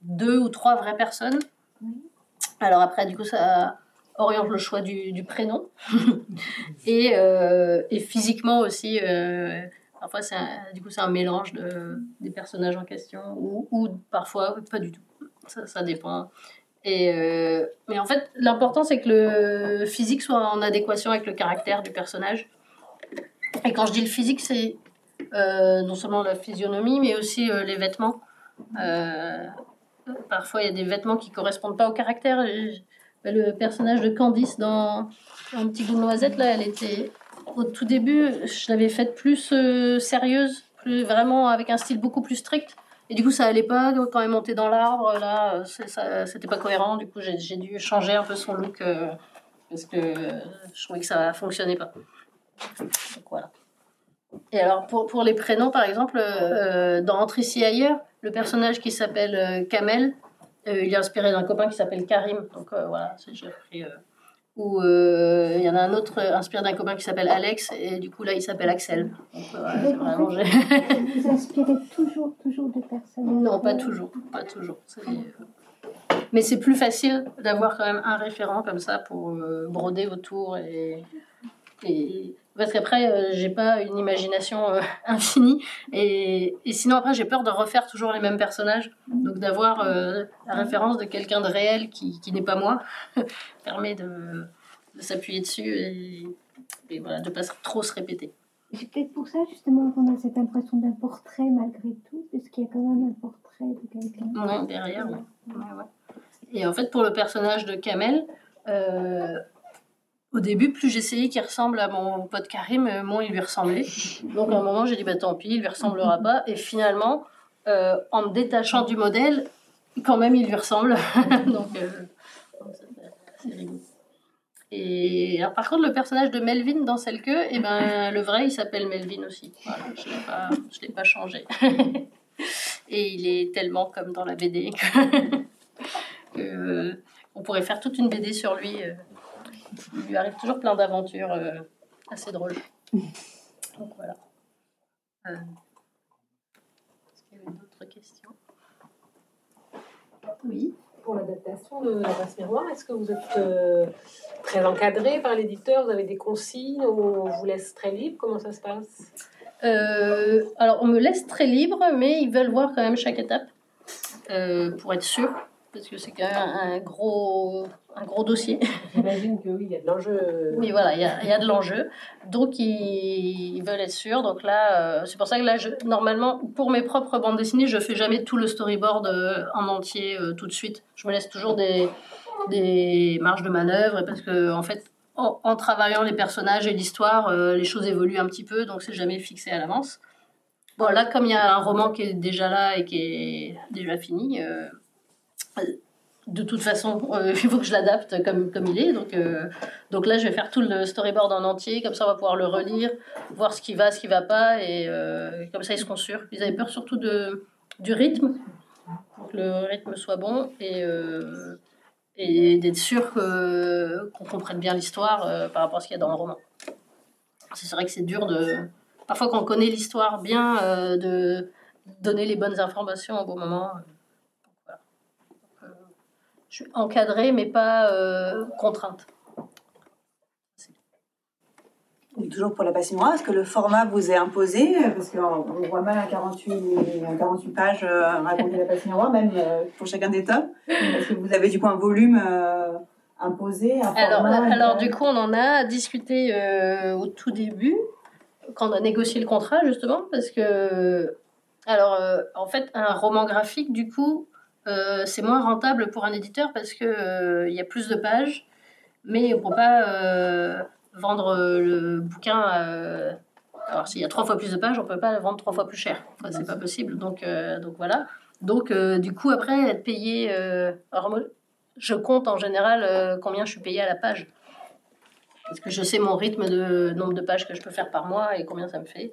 deux ou trois vraies personnes. Alors après, du coup, ça oriente le choix du, du prénom. et, et, physiquement aussi, parfois, c'est du coup, c'est un mélange de, des personnages en question, ou, ou parfois pas du tout. Ça, ça dépend. Euh, mais en fait, l'important, c'est que le physique soit en adéquation avec le caractère du personnage. Et quand je dis le physique, c'est euh, non seulement la physionomie, mais aussi euh, les vêtements. parfois, il y a des vêtements qui correspondent pas au caractère. Le personnage de Candice dans Un petit goût de noisette, là, elle était au tout début, je l'avais faite plus sérieuse, vraiment avec un style beaucoup plus strict. Et du coup, ça allait pas quand elle montait dans l'arbre. Là, c'était pas cohérent. Du coup, j'ai dû changer un peu son look parce que je trouvais que ça fonctionnait pas. Donc voilà. Et alors, pour, pour les prénoms, par exemple, dans Entre ici ailleurs, le personnage qui s'appelle Kamel, il est inspiré d'un copain qui s'appelle Karim. Donc voilà, j'ai pris où euh, il y en a un autre inspiré d'un copain qui s'appelle Alex, et du coup là il s'appelle Axel. Donc, euh, vraiment, vous inspirez toujours, toujours des personnes Non, pas toujours, pas toujours. Mais c'est plus facile d'avoir quand même un référent comme ça pour euh, broder autour et, et parce qu'après, euh, j'ai pas une imagination euh, infinie. Et, et, sinon, après, j'ai peur de refaire toujours les mêmes personnages. Donc, d'avoir euh, la référence de quelqu'un de réel qui, qui n'est pas moi permet de, de s'appuyer dessus et, et, voilà, de pas trop se répéter. C'est peut-être pour ça, justement, qu'on a cette impression d'un portrait malgré tout, parce qu'il y a quand même un portrait de quelqu'un. Derrière, ouais. Ouais, Et en fait, pour le personnage de Kamel, au début, plus j'essayais qu'il ressemble à mon pote Karim, euh, moins il lui ressemblait. Donc à un moment, j'ai dit, bah tant pis, il lui ressemblera pas. Et finalement, euh, en me détachant du modèle, quand même, il lui ressemble. Donc, euh, c'est rigolo. Et alors, par contre, le personnage de Melvin dans Celle que, eh ben, le vrai, il s'appelle Melvin aussi. Je ne l'ai pas changé. Et il est tellement comme dans la BD que, on pourrait faire toute une BD sur lui il lui arrive toujours plein d'aventures euh, assez drôles. Donc voilà. Euh, est-ce qu'il y avait d'autres questions? Oui. Pour l'adaptation de la passe miroir, est-ce que vous êtes euh, très encadré par l'éditeur? Vous avez des consignes ou on vous laisse très libre? Comment ça se passe? Alors, on me laisse très libre, mais ils veulent voir quand même chaque étape pour être sûr parce que c'est quand même un gros, un gros dossier. J'imagine que oui, il y a de l'enjeu. Oui, voilà, il y a, il y a de l'enjeu. Donc, ils, veulent être sûrs. Donc là, euh, c'est pour ça que là, je, normalement, pour mes propres bandes dessinées, je fais jamais tout le storyboard euh, en entier euh, tout de suite. Je me laisse toujours des, des marges de manœuvre parce que, en fait, en, en travaillant les personnages et l'histoire, les choses évoluent un petit peu, donc c'est jamais fixé à l'avance. Bon, là, comme il y a un roman qui est déjà là et qui est déjà fini, de toute façon, euh, il faut que je l'adapte comme, comme il est. Donc, euh, donc là, je vais faire tout le storyboard en entier. Comme ça, on va pouvoir le relire, voir ce qui va, ce qui va pas. Et euh, comme ça, ils seront sûrs. Ils avaient peur surtout de, du rythme, pour que le rythme soit bon. Et, et d'être sûr qu'on comprenne bien l'histoire par rapport à ce qu'il y a dans le roman. C'est vrai que c'est dur de. Parfois, quand on connaît l'histoire bien, de donner les bonnes informations au bon moment. Je suis encadrée, mais pas euh, contrainte. Et toujours pour la noire, est-ce que le format vous est imposé Parce qu'on voit mal un 48, 48 pages euh, raconter la noire, même euh, pour chacun des tomes. Est-ce que vous avez du coup un volume imposé un Alors, alors du coup, on en a discuté au tout début, quand on a négocié le contrat, justement, parce que, alors, en fait, un roman graphique, du coup, euh, c'est moins rentable pour un éditeur parce qu'il euh, y a plus de pages, mais on ne peut pas euh, vendre le bouquin. alors, s'il y a trois fois plus de pages, on ne peut pas le vendre trois fois plus cher. Enfin, c'est pas possible. Donc, donc voilà. Donc, du coup, après, être payé. alors, je compte en général combien je suis payé à la page. Parce que je sais mon rythme de nombre de pages que je peux faire par mois et combien ça me fait.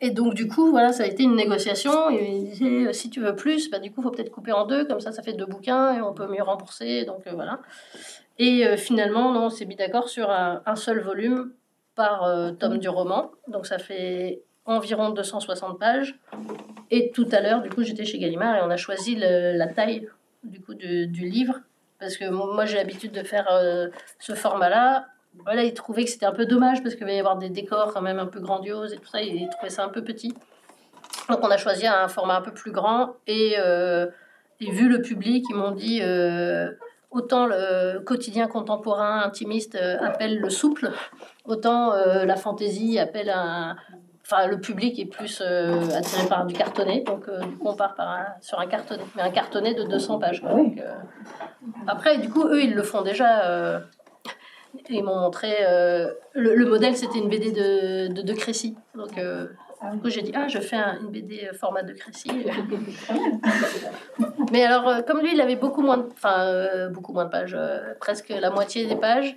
Et donc, du coup, voilà, ça a été une négociation. Et il disait, euh, si tu veux plus, bah, du coup, il faut peut-être couper en deux, comme ça, ça fait deux bouquins et on peut mieux rembourser. Donc, euh, voilà. Et euh, finalement, non, on s'est mis d'accord sur un, seul volume par tome du roman. Donc, ça fait environ 260 pages. Et tout à l'heure, du coup, j'étais chez Gallimard et on a choisi la taille du, coup, du, du livre. Parce que moi, j'ai l'habitude de faire ce format-là voilà, il trouvait que c'était un peu dommage parce qu'il va y avoir des décors quand même un peu grandioses et tout ça. Il trouvait ça un peu petit. Donc on a choisi un format un peu plus grand et, euh, vu le public, ils m'ont dit euh, autant le quotidien contemporain intimiste euh, appelle le souple, autant la fantaisie appelle un. Enfin, le public est plus attiré par du cartonné, donc du coup on part par sur un cartonné, mais un cartonné de 200 pages. après, du coup, eux, ils le font déjà ils m'ont montré. Euh, le, modèle, c'était une BD de, de, de Crécy. Donc, euh, Du coup, j'ai dit, ah, je fais un- une BD format de Crécy. Mais alors, euh, comme lui, il avait beaucoup moins de, enfin, euh, beaucoup moins de pages, euh, presque la moitié des pages,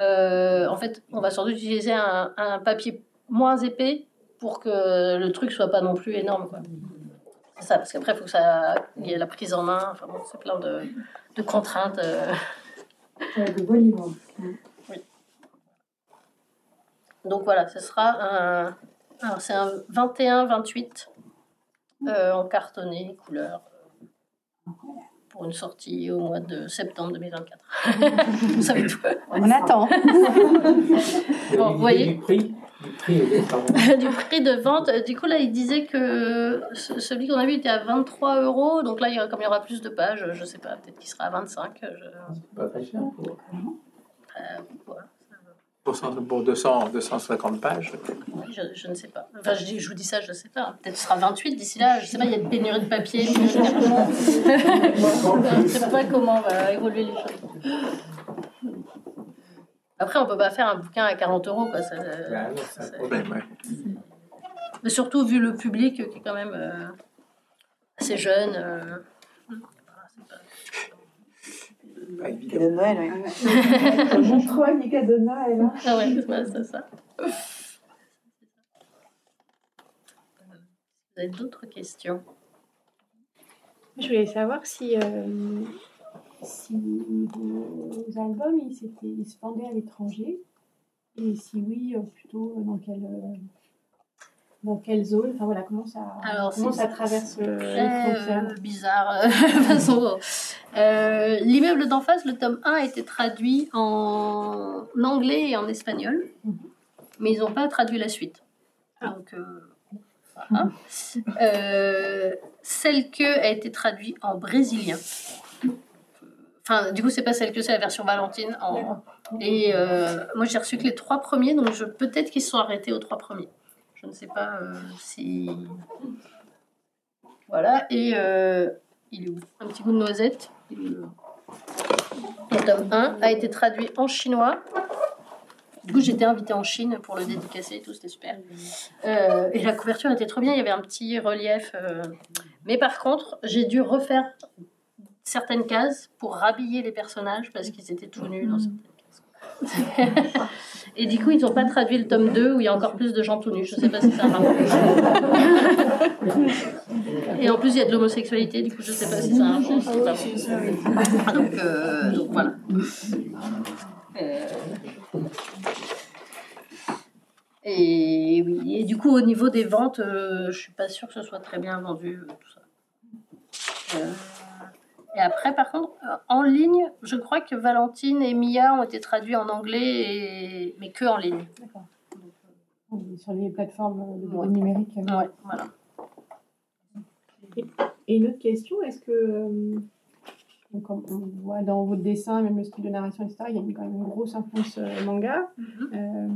euh, en fait, on va surtout utiliser un, un papier moins épais pour que le truc soit pas non plus énorme. quoi. C'est ça, parce qu'après, il faut que ça il y ait la prise en main. Enfin bon, c'est plein de, de contraintes. euh. de livres. Donc voilà, ce sera un. Alors, c'est un 21-28 euh, en cartonné, couleur. euh, Pour une sortie au mois de septembre 2024. vous savez tout. On attend. Bon, vous voyez Du prix, du prix pardon. du prix de vente. euh, Du coup, là, il disait que ce- celui qu'on a vu était à 23 euros. Donc là, il y aura- comme il y aura plus de pages, je sais pas, peut-être qu'il sera à 25. euh, je- C'est pas très cher pour, euh, voilà. Pour, cent- pour 200, 250 pages. Oui, je, je ne sais pas. Enfin, je, dis, je vous dis ça, je ne sais pas. Peut-être ce sera 28 d'ici là. Je ne sais pas, il y a une pénurie de papier. je ne sais pas comment va évoluer les choses. Après, on ne peut pas faire un bouquin à 40 euros. Quoi. Ça, Bah, non, un problème, ouais. Mais surtout vu le public qui est quand même euh, assez jeune. euh, Pas Et évident. de Noël, oui. Montreuil, les cadeaux de Noël. hein. Ah ouais, ouais, c'est ça. Vous avez d'autres questions? Je voulais savoir si, euh, si vos albums ils, ils se vendaient à l'étranger. Et si oui, euh, plutôt dans quelle, euh, dans quelle zone? Enfin voilà, comment ça, Alors, comment ça traverse euh, frontières? euh, bizarre euh, façon. Euh, L'immeuble d'en face, le tome 1 a été traduit en anglais et en espagnol, mais ils n'ont pas traduit la suite. Donc, euh, voilà. Euh, celle que a été traduite en brésilien. Enfin, du coup, c'est pas celle que c'est la version Valentine. En... Et moi, j'ai reçu que les trois premiers, donc je... peut-être qu'ils se sont arrêtés aux trois premiers. Je ne sais pas si. Voilà, et il est où? Un petit goût de noisette. Le tome 1 a été traduit en chinois. Du coup, j'étais invitée en Chine pour le dédicacer et tout, c'était super. Euh, et la couverture était trop bien, il y avait un petit relief. euh. Mais par contre, j'ai dû refaire certaines cases pour rhabiller les personnages parce qu'ils étaient tout nus dans certaines. et du coup, ils n'ont pas traduit le tome 2 où il y a encore plus de gens tout nus. Je sais pas si c'est un rapport. Et en plus, il y a de l'homosexualité, du coup, je sais pas si c'est un rapport. Ah, donc, euh, donc voilà. Euh, Et oui, et du coup, au niveau des ventes, euh, je suis pas sûre que ce soit très bien vendu, tout ça. Euh, et après, par contre, euh, en ligne, je crois que Valentine et Mia ont été traduits en anglais, et... mais que en ligne. sur les plateformes de Ouais. numérique. Ouais, voilà. Et une autre question, est-ce que, euh, donc on, voit dans votre dessin, même le style de narration, etc., il y a quand même une grosse influence euh, manga. Euh,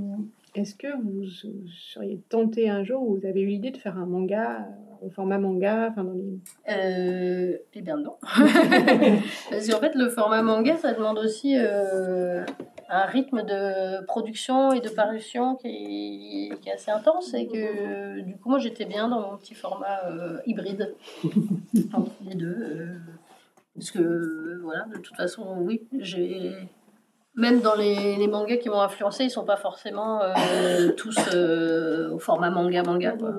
est-ce que vous euh, seriez tenté un jour, ou vous avez eu l'idée de faire un manga euh, au format manga, enfin dans les... Euh, eh bien non. Parce qu'en fait, le format manga, ça demande aussi euh, un rythme de production et de parution qui est, qui est assez intense et que du coup, moi, j'étais bien dans mon petit format euh, hybride entre les deux. euh, parce que, voilà, de toute façon, oui, j'ai... Même dans les, les mangas qui m'ont influencé, ils sont pas forcément euh, tous euh, au format manga-manga. quoi.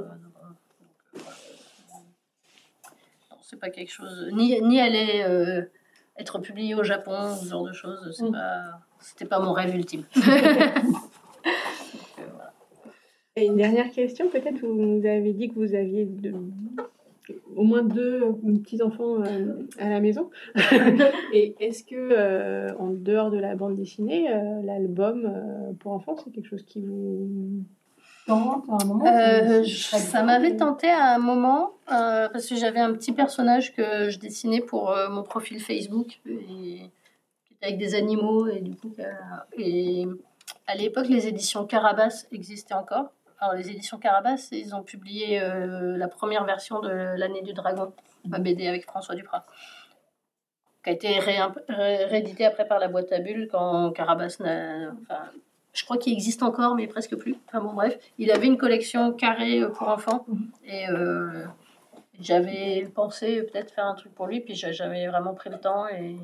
Non, c'est pas quelque chose. Ni, ni aller euh, être publié au Japon, ce genre de choses. C'est pas, c'était pas mon rêve ultime. Et une dernière question, peut-être, vous nous avez dit que vous aviez de- au moins deux petits-enfants euh, à la maison. Et est-ce que, euh, en dehors de la bande dessinée, euh, l'album pour enfants, c'est quelque chose qui vous tente à un moment Euh, je- ça m'avait tenté à un moment euh, parce que j'avais un petit personnage que je dessinais pour euh, mon profil Facebook et, qui était avec des animaux et du coup et à l'époque les éditions Carabas existaient encore. Alors les éditions Carabas ils ont publié la première version de l'année du dragon, ma BD avec François Duprat qui a été ré- réédité après par la boîte à bulles quand Carabas n'a enfin, je crois qu'il existe encore, mais presque plus. Enfin bon, bref, il avait une collection carrée euh, pour enfants. Et euh, j'avais pensé peut-être faire un truc pour lui, puis j'a- j'avais vraiment pris le temps. Et, et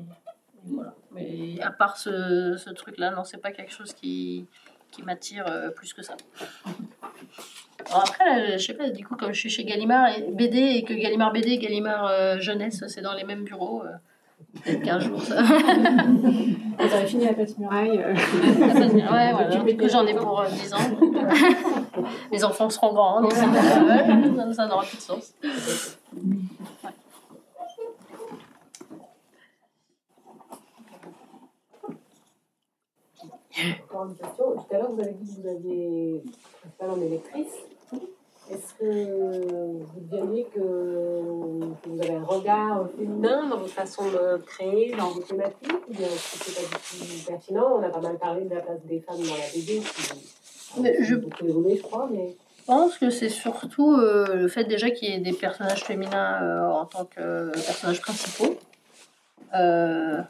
voilà. Mais à part ce, ce truc-là, non, c'est pas quelque chose qui, qui m'attire euh, plus que ça. Alors après, là, je sais pas, du coup, comme je suis chez Gallimard BD et que Gallimard BD et Gallimard Jeunesse, c'est dans les mêmes bureaux, peut-être qu'un jour ça. Vous avez fini la passe muraille. euh. La passe muraille, ouais, voilà. Du coup, j'en ai pour euh, 10 ans. donc, euh, Les enfants seront grands, donc ça, ça n'aura plus de sens. Encore une question. Tout à l'heure, vous avez dit que vous aviez principalement des lectrices. Est-ce que vous diriez que, vous avez un regard féminin dans votre façon de créer, dans vos thématiques Ou bien est-ce que c'est pas du tout pertinent? On a pas mal parlé de la place des femmes dans la BD qui a je- beaucoup évolué, je crois. Mais... Je pense que c'est surtout euh, le fait déjà qu'il y ait des personnages féminins euh, en tant que euh, personnages principaux. Euh,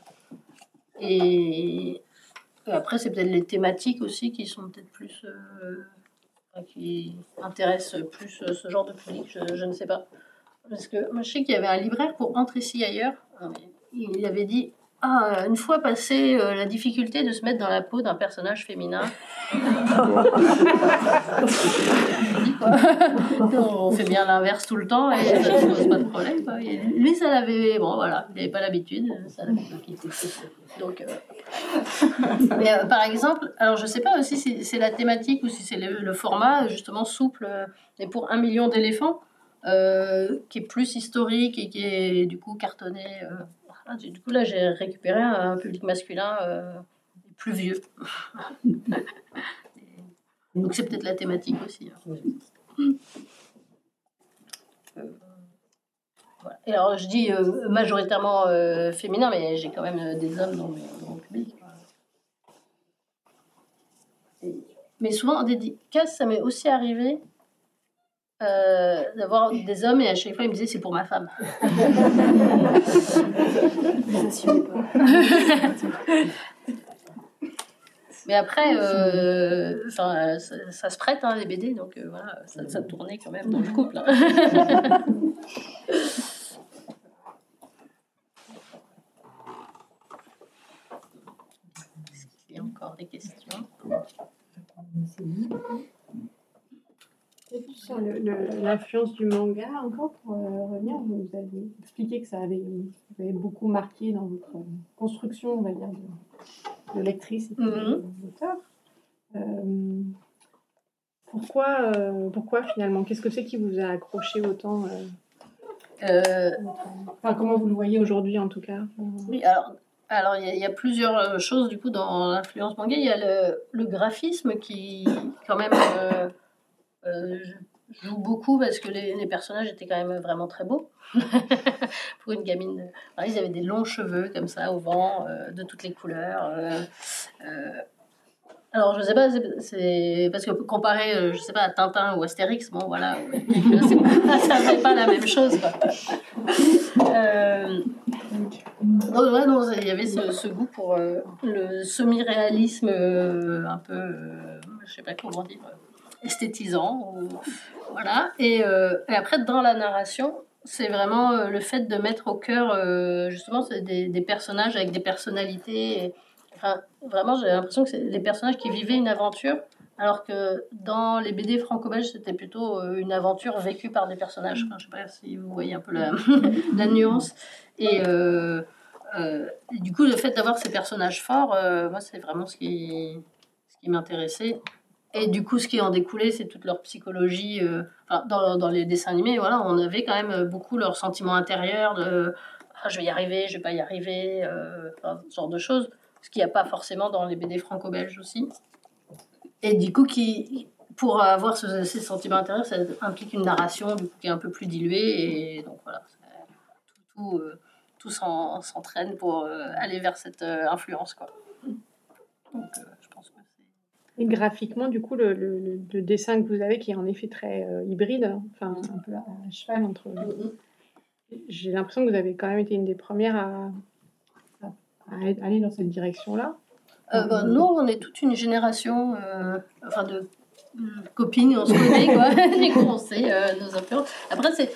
et, et après, c'est peut-être les thématiques aussi qui sont peut-être plus. Enfin, qui intéressent plus euh, ce genre de public, je, je ne sais pas. Parce que moi, je sais qu'il y avait un libraire pour Entre ici ailleurs. euh, Il avait dit Ah, une fois passé euh, la difficulté de se mettre dans la peau d'un personnage féminin. on fait bien l'inverse tout le temps et ça ne pose pas de problème. quoi. Lui, ça l'avait. Bon, voilà, il n'avait pas l'habitude, ça l'avait pas quitté. Donc, euh, Mais euh, par exemple, alors je sais pas aussi si c'est la thématique ou si c'est le, le format justement souple, euh, mais pour un million d'éléphants, euh, qui est plus historique et qui est du coup cartonné. euh, voilà. du coup, là, j'ai récupéré un public masculin euh, plus vieux. Donc c'est peut-être la thématique aussi. hein. Euh, voilà. Et alors je dis euh, majoritairement euh, féminin, mais j'ai quand même des hommes dans, mes- dans mon public. Et- mais souvent en dédicace, ça m'est aussi arrivé d'avoir des hommes et à chaque fois ils me disaient c'est pour ma femme. Mais après, euh, enfin, ça, ça se prête, hein, les BD, donc euh, voilà, ça, ça tournait quand même dans le couple. hein. Est-ce qu'il y a encore des questions? Sur l'influence du manga, encore pour euh, revenir, vous avez expliqué que ça avait, vous avez beaucoup marqué dans votre construction, on va dire, de, de lectrice et puis Mhm. d'auteur. Euh, pourquoi, euh, pourquoi finalement? Qu'est-ce que c'est qui vous a accroché autant euh, Enfin, comment vous le voyez aujourd'hui en tout cas? Oui, alors alors il y, a- il y a plusieurs choses du coup dans l'influence manga. Il y a le, le graphisme qui quand même euh, euh, joue beaucoup parce que les, personnages étaient quand même vraiment très beaux. Pour une gamine, ils avaient des longs cheveux comme ça au vent, euh, de toutes les couleurs. euh, euh, alors, je sais pas, c'est- parce que comparé, je sais pas, à Tintin ou Astérix, bon, voilà, pas- ça fait pas la même chose, non, il y avait ce, goût pour le semi-réalisme un peu, je sais pas comment dire, esthétisant, ou- voilà. Et, euh, et après, dans la narration, c'est vraiment euh, le fait de mettre au cœur, euh, justement, des, personnages avec des personnalités. vraiment, j'ai l'impression que c'est des personnages qui vivaient une aventure, alors que dans les BD franco-belges, c'était plutôt euh, une aventure vécue par des personnages. Enfin, je sais pas si vous voyez un peu la, nuance. Et, euh, euh, du coup, le fait d'avoir ces personnages forts, euh, moi, c'est vraiment ce qui m'intéressait. Et du coup, ce qui en découlait, c'est toute leur psychologie. euh, dans, les dessins animés, voilà, on avait quand même beaucoup leurs sentiments intérieurs de ah, je vais y arriver, je vais pas y arriver, euh, ce genre de choses. Ce qu'il n'y a pas forcément dans les BD franco-belges aussi. Et du coup, qui, pour avoir ce- ces sentiments intérieurs, ça implique une narration du coup, qui est un peu plus diluée. Et donc voilà, tout, tout, euh, tout s'en- s'entraîne pour euh, aller vers cette euh, influence. Quoi. Donc, euh, je pense que Et graphiquement, du coup, le, le- dessin que vous avez, qui est en effet très euh, hybride, hein, enfin un peu à, à cheval entre. J'ai l'impression que vous avez quand même été une des premières à, à- à aller dans cette direction-là. Euh, bah, nous, on est toute une génération euh, enfin de euh, copines, on se connaît, quoi. qu'on sait euh, nos influences. Après, c'est,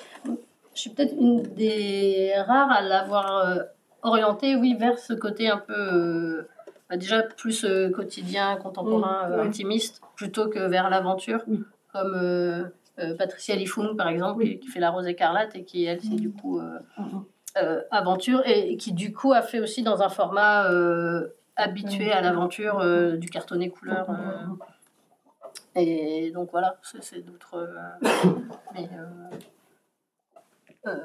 je suis peut-être une des rares à l'avoir euh, orientée, oui, vers ce côté un peu, euh, bah, déjà plus euh, quotidien, contemporain, Mm, euh, ouais. intimiste, plutôt que vers l'aventure, comme euh, Patricia Lifoun, par exemple, qui, qui fait La Rose écarlate et qui, elle, c'est du coup euh, euh, aventure et qui, du coup, a fait aussi dans un format habitué à l'aventure du cartonné couleur. et donc voilà, c'est c'est d'autres. euh, mais, euh, euh,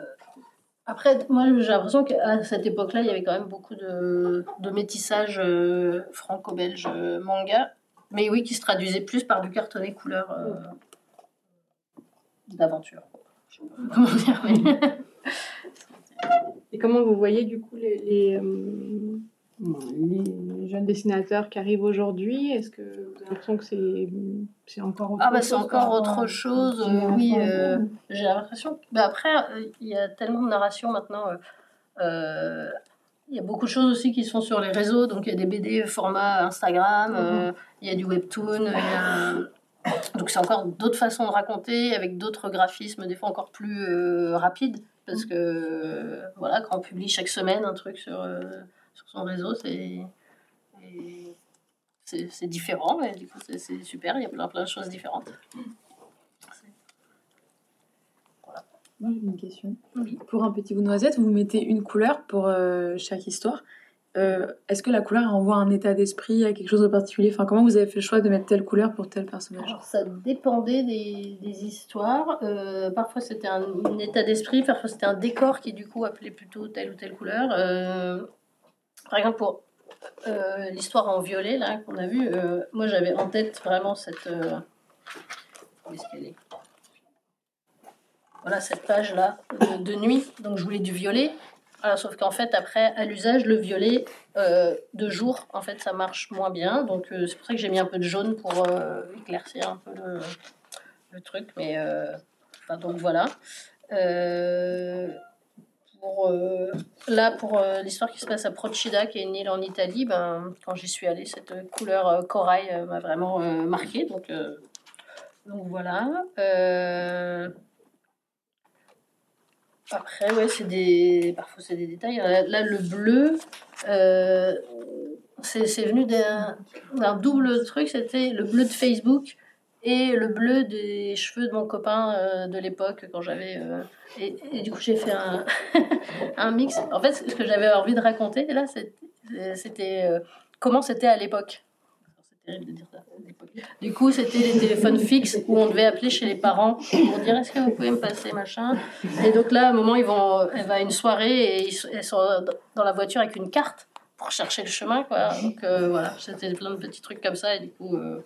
après, moi j'ai l'impression qu'à cette époque-là, il y avait quand même beaucoup de, métissage euh, franco-belge euh, manga, mais oui, qui se traduisait plus par du cartonné couleur euh, d'aventure. Je sais comment dire. Et comment vous voyez du coup les, les jeunes dessinateurs qui arrivent aujourd'hui Est-ce que vous avez l'impression que c'est c'est encore autre Ah bah chose c'est encore autre chose, euh, oui. euh, avant j'ai l'impression. Bah après, euh, il y a tellement de narration maintenant. euh, euh, il y a beaucoup de choses aussi qui sont sur les réseaux. Donc il y a des BD format Instagram, euh, il y a du webtoon. a- Donc c'est encore d'autres façons de raconter avec d'autres graphismes, des fois encore plus euh, rapides. Parce que euh, voilà, quand on publie chaque semaine un truc euh, sur son réseau, c'est. différent, mais du coup c'est super, il y a plein, plein de choses différentes. Moi, j'ai une question. Oui. Pour un petit bout de noisette, vous mettez une couleur pour euh, chaque histoire. Euh, Est-ce que la couleur renvoie à un état d'esprit, à quelque chose de particulier? Enfin, comment vous avez fait le choix de mettre telle couleur pour tel personnage? Alors, ça dépendait des, des histoires. Euh, parfois, c'était un, un état d'esprit, parfois, c'était un décor qui, du coup, appelait plutôt telle ou telle couleur. Par exemple, pour euh, l'histoire en violet, là, qu'on a vu, euh, moi, j'avais en tête vraiment cette. euh, Voilà, cette page-là de, de nuit. Donc, je voulais du violet. Sauf qu'en fait, après, à l'usage, le violet de jour, en fait, ça marche moins bien. Donc, c'est pour ça que j'ai mis un peu de jaune pour éclaircir un peu le, le truc. Mais, enfin, donc voilà. Euh, là, pour euh, l'histoire qui se passe à Procida, qui est une île en Italie, ben, quand j'y suis allée, cette couleur euh, corail euh, m'a vraiment marquée. Donc, donc voilà. Après, ouais, c'est des. Parfois, c'est des détails. Là, le bleu, c'est venu d'un double truc. C'était le bleu de Facebook et le bleu des cheveux de mon copain euh, de l'époque quand j'avais. euh, et, du coup, j'ai fait un, mix. En fait, ce que j'avais envie de raconter, là, c'est- c'était euh, comment c'était à l'époque. C'est terrible de dire ça. Du coup, c'était les téléphones fixes où on devait appeler chez les parents pour dire est-ce que vous pouvez me passer machin. Et donc là, à un moment, ils vont, elle va à une soirée et ils sont- dans la voiture avec une carte pour chercher le chemin. Quoi. Donc euh, voilà, c'était plein de petits trucs comme ça. Et du coup, euh,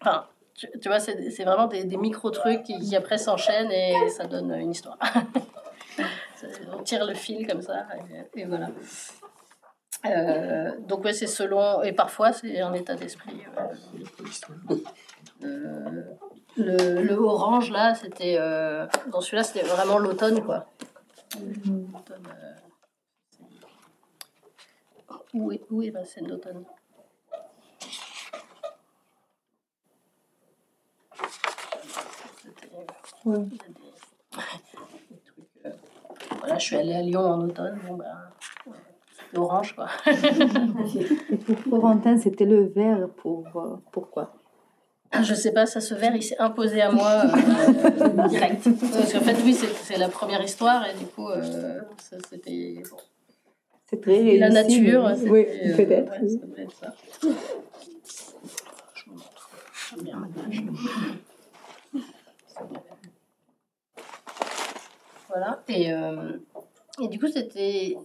enfin, tu, tu vois, c'est vraiment des, des micro-trucs qui, qui après s'enchaînent et ça donne une histoire. On tire le fil comme ça et, et voilà. Euh, donc ouais, c'est selon et parfois c'est un état d'esprit. euh, euh, le, le orange là, c'était euh, dans celui-là, c'était vraiment l'automne quoi. L'automne, euh, où est, où est la scène d'automne C'était- Ouais. Il y a des- des trucs, euh, Voilà, je suis allée à Lyon en automne. Bon, ben, c'était orange, quoi. Et pour Corentin, c'était le vert pour euh, pourquoi Je sais pas, ça, ce verre, il s'est imposé à moi euh, direct. Parce qu'en fait, oui, c'est c'est la première histoire et du coup, euh, ça, c'était bon. C'est très réussi. la nature. mais- Oui, euh, peut-être. ouais, ça devait être ça. Je vous montre. Bien ma page. Voilà. Et, euh, et du coup, c'était.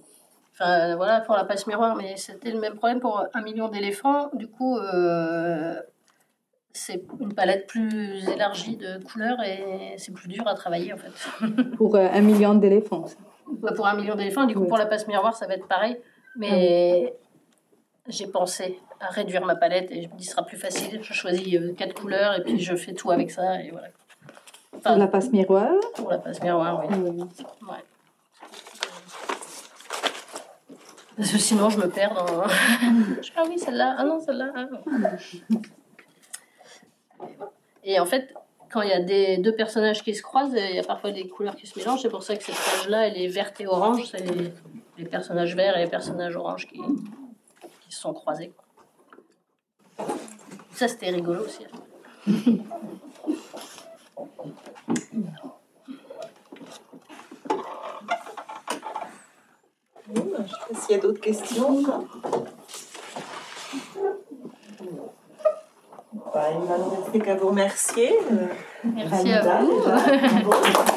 Enfin, voilà, pour la passe miroir, mais c'était le même problème pour un million d'éléphants. Du coup, euh, c'est une palette plus élargie de couleurs et c'est plus dur à travailler en fait. Pour euh, un million d'éléphants. Ouais, pour un million d'éléphants, du coup, pour la passe miroir, ça va être pareil. Mais j'ai pensé à réduire ma palette et je me dis ce sera plus facile. Je choisis quatre couleurs et puis je fais tout avec ça et voilà. Pour la passe miroir. Pour la passe miroir, oui. Oui. Ouais. Parce que sinon, je me perds dans. ah oui, celle-là. Ah non, celle-là. ah. Et en fait, quand il y a des deux personnages qui se croisent, il y a parfois des couleurs qui se mélangent. C'est pour ça que cette page-là, elle est verte et orange. C'est les, les personnages verts et les personnages oranges qui, qui se sont croisés. quoi. Ça, c'était rigolo aussi. hein. Je ne sais pas s'il y a d'autres questions. Bah, il ne nous rester qu'à vous remercier. euh, Merci à déjà. Bravo. Vous